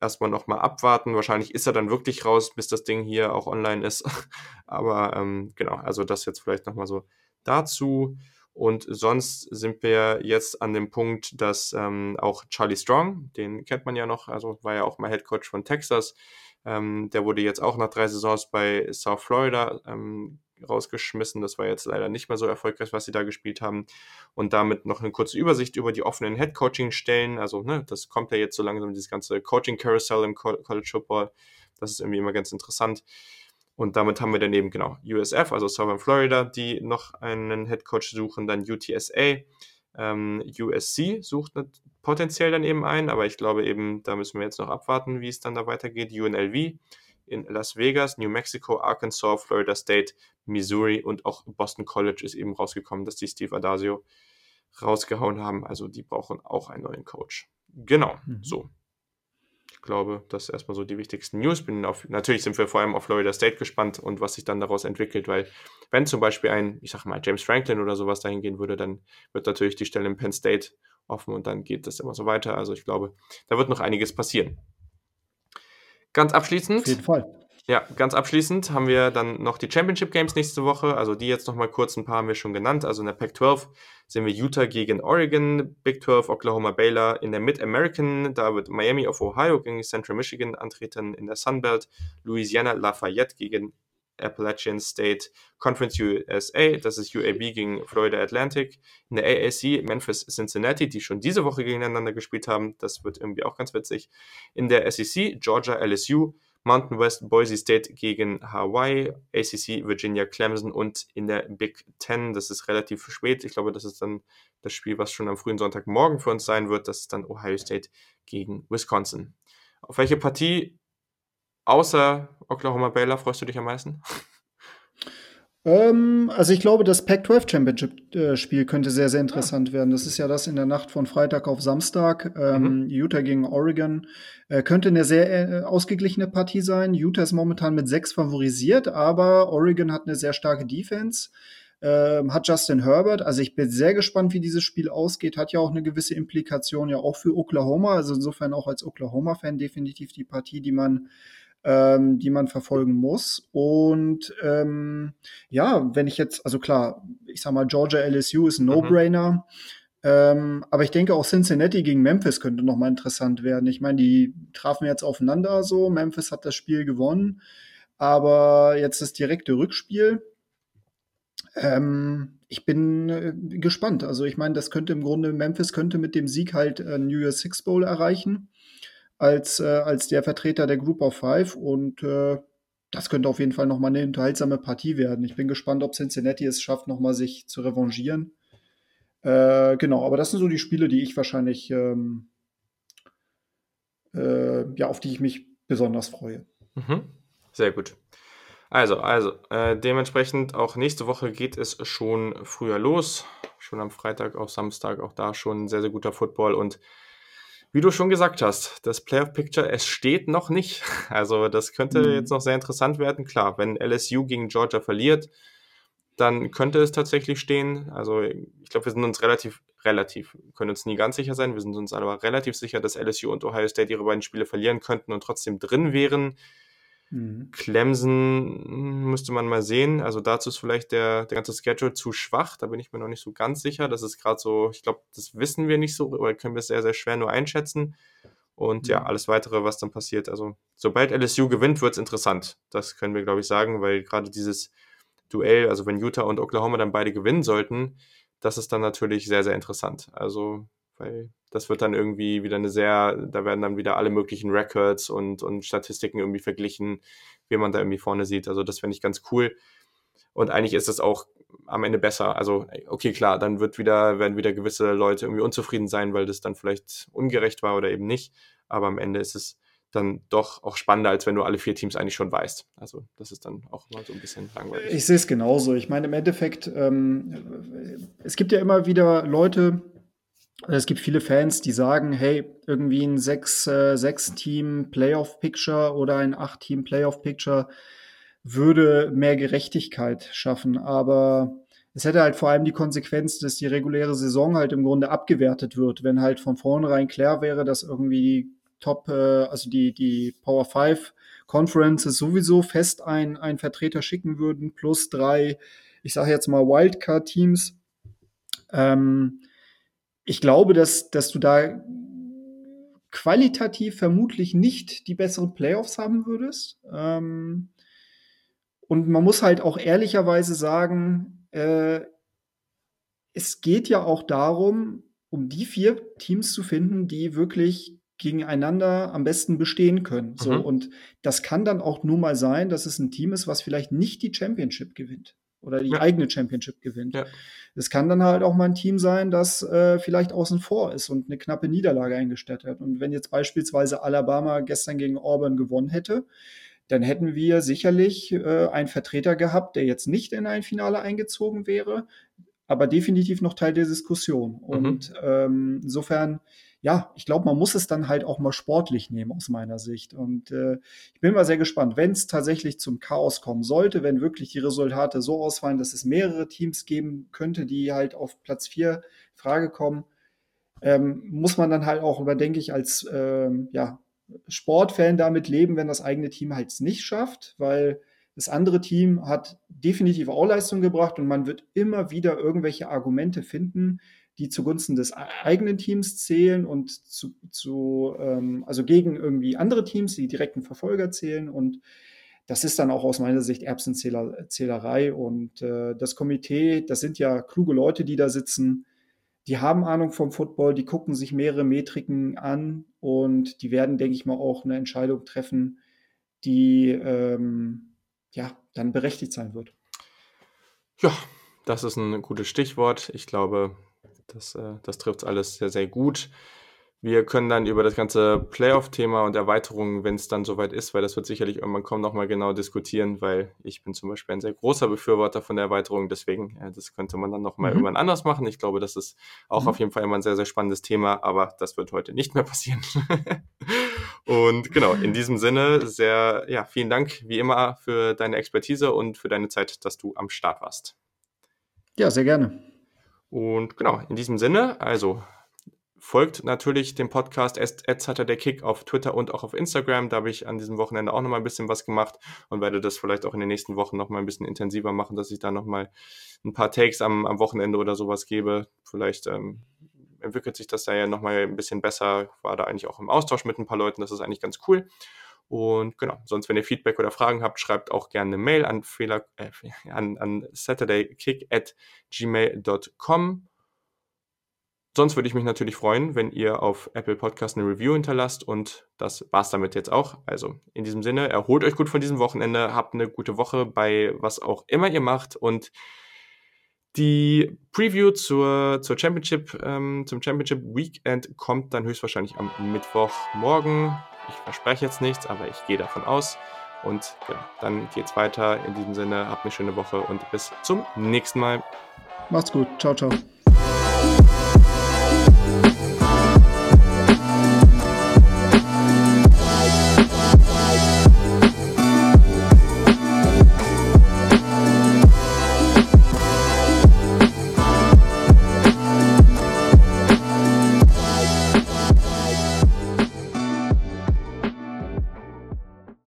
A: erstmal nochmal abwarten. Wahrscheinlich ist er dann wirklich raus, bis das Ding hier auch online ist. Aber ähm, genau, also das jetzt vielleicht nochmal so dazu. Und sonst sind wir jetzt an dem Punkt, dass ähm, auch Charlie Strong, den kennt man ja noch, also war ja auch mal Head Coach von Texas, ähm, der wurde jetzt auch nach drei Saisons bei South Florida ähm, rausgeschmissen. Das war jetzt leider nicht mehr so erfolgreich, was sie da gespielt haben. Und damit noch eine kurze Übersicht über die offenen Head-Coaching-Stellen. Also, ne, das kommt ja jetzt so langsam, dieses ganze Coaching-Carousel im College Football. Das ist irgendwie immer ganz interessant. Und damit haben wir dann eben genau USF, also Southern Florida, die noch einen Head Coach suchen, dann UTSA, ähm, USC sucht potenziell dann eben ein, aber ich glaube eben, da müssen wir jetzt noch abwarten, wie es dann da weitergeht. UNLV in Las Vegas, New Mexico, Arkansas, Florida State, Missouri und auch Boston College ist eben rausgekommen, dass die Steve Adasio rausgehauen haben. Also die brauchen auch einen neuen Coach. Genau, mhm. so. Ich glaube, das ist erstmal so die wichtigsten News. Bin auf, natürlich sind wir vor allem auf Florida State gespannt und was sich dann daraus entwickelt, weil wenn zum Beispiel ein, ich sag mal, James Franklin oder sowas dahin gehen würde, dann wird natürlich die Stelle in Penn State offen und dann geht das immer so weiter. Also ich glaube, da wird noch einiges passieren. Ganz abschließend.
B: Auf jeden Fall.
A: Ja, ganz abschließend haben wir dann noch die Championship Games nächste Woche. Also die jetzt nochmal kurz, ein paar haben wir schon genannt. Also in der Pac-12 sehen wir Utah gegen Oregon, Big 12 Oklahoma Baylor. In der Mid-American, da wird Miami of Ohio gegen Central Michigan antreten. In der Sunbelt Louisiana Lafayette gegen Appalachian State Conference USA. Das ist UAB gegen Florida Atlantic. In der AAC Memphis Cincinnati, die schon diese Woche gegeneinander gespielt haben. Das wird irgendwie auch ganz witzig. In der SEC Georgia LSU. Mountain West Boise State gegen Hawaii, ACC Virginia Clemson und in der Big Ten, das ist relativ spät, ich glaube, das ist dann das Spiel, was schon am frühen Sonntagmorgen für uns sein wird, das ist dann Ohio State gegen Wisconsin. Auf welche Partie außer Oklahoma Baylor freust du dich am meisten?
B: Ähm, also ich glaube, das Pac-12 Championship-Spiel könnte sehr, sehr interessant ja. werden. Das ist ja das in der Nacht von Freitag auf Samstag. Ähm, mhm. Utah gegen Oregon. Äh, könnte eine sehr äh, ausgeglichene Partie sein. Utah ist momentan mit sechs favorisiert, aber Oregon hat eine sehr starke Defense. Ähm, hat Justin Herbert. Also ich bin sehr gespannt, wie dieses Spiel ausgeht. Hat ja auch eine gewisse Implikation ja auch für Oklahoma. Also insofern auch als Oklahoma-Fan definitiv die Partie, die man ähm, die man verfolgen muss. Und ähm, ja, wenn ich jetzt, also klar, ich sag mal, Georgia LSU ist ein mhm. No-Brainer. Mhm. Ähm, aber ich denke auch Cincinnati gegen Memphis könnte noch mal interessant werden. Ich meine, die trafen jetzt aufeinander so. Memphis hat das Spiel gewonnen, aber jetzt das direkte Rückspiel. Ähm, ich bin äh, gespannt. Also ich meine, das könnte im Grunde Memphis könnte mit dem Sieg halt äh, New Year's Six Bowl erreichen als, äh, als der Vertreter der Group of Five und äh, das könnte auf jeden Fall nochmal eine unterhaltsame Partie werden. Ich bin gespannt, ob Cincinnati es schafft, nochmal sich zu revanchieren. Äh, genau, aber das sind so die Spiele, die ich wahrscheinlich, ähm, äh, ja, auf die ich mich besonders freue.
A: Mhm. Sehr gut. Also, also, äh, dementsprechend auch nächste Woche geht es schon früher los. Schon am Freitag, auch Samstag, auch da schon sehr, sehr guter Football und wie du schon gesagt hast, das Playoff-Picture, es steht noch nicht. Also das könnte mhm. jetzt noch sehr interessant werden. Klar, wenn LSU gegen Georgia verliert, dann könnte es tatsächlich stehen. Also ich glaube, wir sind uns relativ, relativ, können uns nie ganz sicher sein. Wir sind uns aber relativ sicher, dass LSU und Ohio State ihre beiden Spiele verlieren könnten und trotzdem drin wären. Mhm. Clemson müsste man mal sehen. Also dazu ist vielleicht der, der ganze Schedule zu schwach. Da bin ich mir noch nicht so ganz sicher. Das ist gerade so, ich glaube, das wissen wir nicht so, oder können wir es sehr, sehr schwer nur einschätzen. Und mhm. ja, alles weitere, was dann passiert. Also, sobald LSU gewinnt, wird es interessant. Das können wir, glaube ich, sagen, weil gerade dieses Duell, also wenn Utah und Oklahoma dann beide gewinnen sollten, das ist dann natürlich sehr, sehr interessant. Also weil das wird dann irgendwie wieder eine sehr, da werden dann wieder alle möglichen Records und, und Statistiken irgendwie verglichen, wie man da irgendwie vorne sieht. Also das finde ich ganz cool. Und eigentlich ist es auch am Ende besser. Also, okay, klar, dann wird wieder, werden wieder gewisse Leute irgendwie unzufrieden sein, weil das dann vielleicht ungerecht war oder eben nicht. Aber am Ende ist es dann doch auch spannender, als wenn du alle vier Teams eigentlich schon weißt. Also das ist dann auch mal so ein bisschen langweilig.
B: Ich sehe es genauso. Ich meine, im Endeffekt, ähm, es gibt ja immer wieder Leute, es gibt viele Fans, die sagen, hey, irgendwie ein sechs, äh, oder ein acht Team Playoff Picture würde mehr Gerechtigkeit schaffen. Aber es hätte halt vor allem die Konsequenz, dass die reguläre Saison halt im Grunde abgewertet wird, wenn halt von vornherein klar wäre, dass irgendwie die Top, äh, also die, die Power 5 Conferences sowieso fest ein, ein Vertreter schicken würden, plus drei, ich sage jetzt mal Wildcard-Teams. Ähm, ich glaube, dass, dass du da qualitativ vermutlich nicht die besseren Playoffs haben würdest. Ähm, und man muss halt auch ehrlicherweise sagen, äh, es geht ja auch darum, um die vier Teams zu finden, die wirklich gegeneinander am besten bestehen können. So, mhm. und das kann dann auch nur mal sein, dass es ein Team ist, was vielleicht nicht die Championship gewinnt oder die ja. eigene Championship gewinnt. Ja. Es kann dann halt auch mal ein Team sein, das äh, vielleicht außen vor ist und eine knappe Niederlage eingestellt hat. Und wenn jetzt beispielsweise Alabama gestern gegen Auburn gewonnen hätte, dann hätten wir sicherlich äh, einen Vertreter gehabt, der jetzt nicht in ein Finale eingezogen wäre, aber definitiv noch Teil der Diskussion. Mhm. Und ähm, insofern ja, ich glaube, man muss es dann halt auch mal sportlich nehmen aus meiner Sicht. Und äh, ich bin mal sehr gespannt, wenn es tatsächlich zum Chaos kommen sollte, wenn wirklich die Resultate so ausfallen, dass es mehrere Teams geben könnte, die halt auf Platz 4 Frage kommen, ähm, muss man dann halt auch, denke ich, als ähm, ja, Sportfan damit leben, wenn das eigene Team halt es nicht schafft, weil das andere Team hat definitiv auch Leistung gebracht und man wird immer wieder irgendwelche Argumente finden, die zugunsten des eigenen Teams zählen und zu, zu ähm, also gegen irgendwie andere Teams, die direkten Verfolger zählen. Und das ist dann auch aus meiner Sicht Erbsenzählerei. Und äh, das Komitee, das sind ja kluge Leute, die da sitzen. Die haben Ahnung vom Football, die gucken sich mehrere Metriken an und die werden, denke ich mal, auch eine Entscheidung treffen, die ähm, ja dann berechtigt sein wird.
A: Ja, das ist ein gutes Stichwort. Ich glaube, das, äh, das trifft alles sehr, sehr gut. Wir können dann über das ganze Playoff-Thema und Erweiterungen, wenn es dann soweit ist, weil das wird sicherlich irgendwann kommen, nochmal genau diskutieren, weil ich bin zum Beispiel ein sehr großer Befürworter von der Erweiterung. Deswegen, äh, das könnte man dann nochmal mhm. irgendwann anders machen. Ich glaube, das ist auch mhm. auf jeden Fall immer ein sehr, sehr spannendes Thema, aber das wird heute nicht mehr passieren. und genau, in diesem Sinne, sehr, ja, vielen Dank wie immer für deine Expertise und für deine Zeit, dass du am Start warst.
B: Ja, sehr gerne.
A: Und genau, in diesem Sinne, also folgt natürlich dem Podcast der Kick auf Twitter und auch auf Instagram. Da habe ich an diesem Wochenende auch nochmal ein bisschen was gemacht und werde das vielleicht auch in den nächsten Wochen nochmal ein bisschen intensiver machen, dass ich da nochmal ein paar Takes am, am Wochenende oder sowas gebe. Vielleicht ähm, entwickelt sich das da ja nochmal ein bisschen besser. War da eigentlich auch im Austausch mit ein paar Leuten. Das ist eigentlich ganz cool. Und genau, sonst, wenn ihr Feedback oder Fragen habt, schreibt auch gerne eine Mail an, Fehler, äh, an, an saturdaykick at gmail.com. Sonst würde ich mich natürlich freuen, wenn ihr auf Apple Podcast eine Review hinterlasst und das war's damit jetzt auch. Also in diesem Sinne, erholt euch gut von diesem Wochenende, habt eine gute Woche bei was auch immer ihr macht und die Preview zur, zur Championship, ähm, zum Championship Weekend kommt dann höchstwahrscheinlich am Mittwochmorgen. Ich verspreche jetzt nichts, aber ich gehe davon aus. Und genau, dann geht's weiter. In diesem Sinne, habt eine schöne Woche und bis zum nächsten Mal.
B: Macht's gut. Ciao, ciao.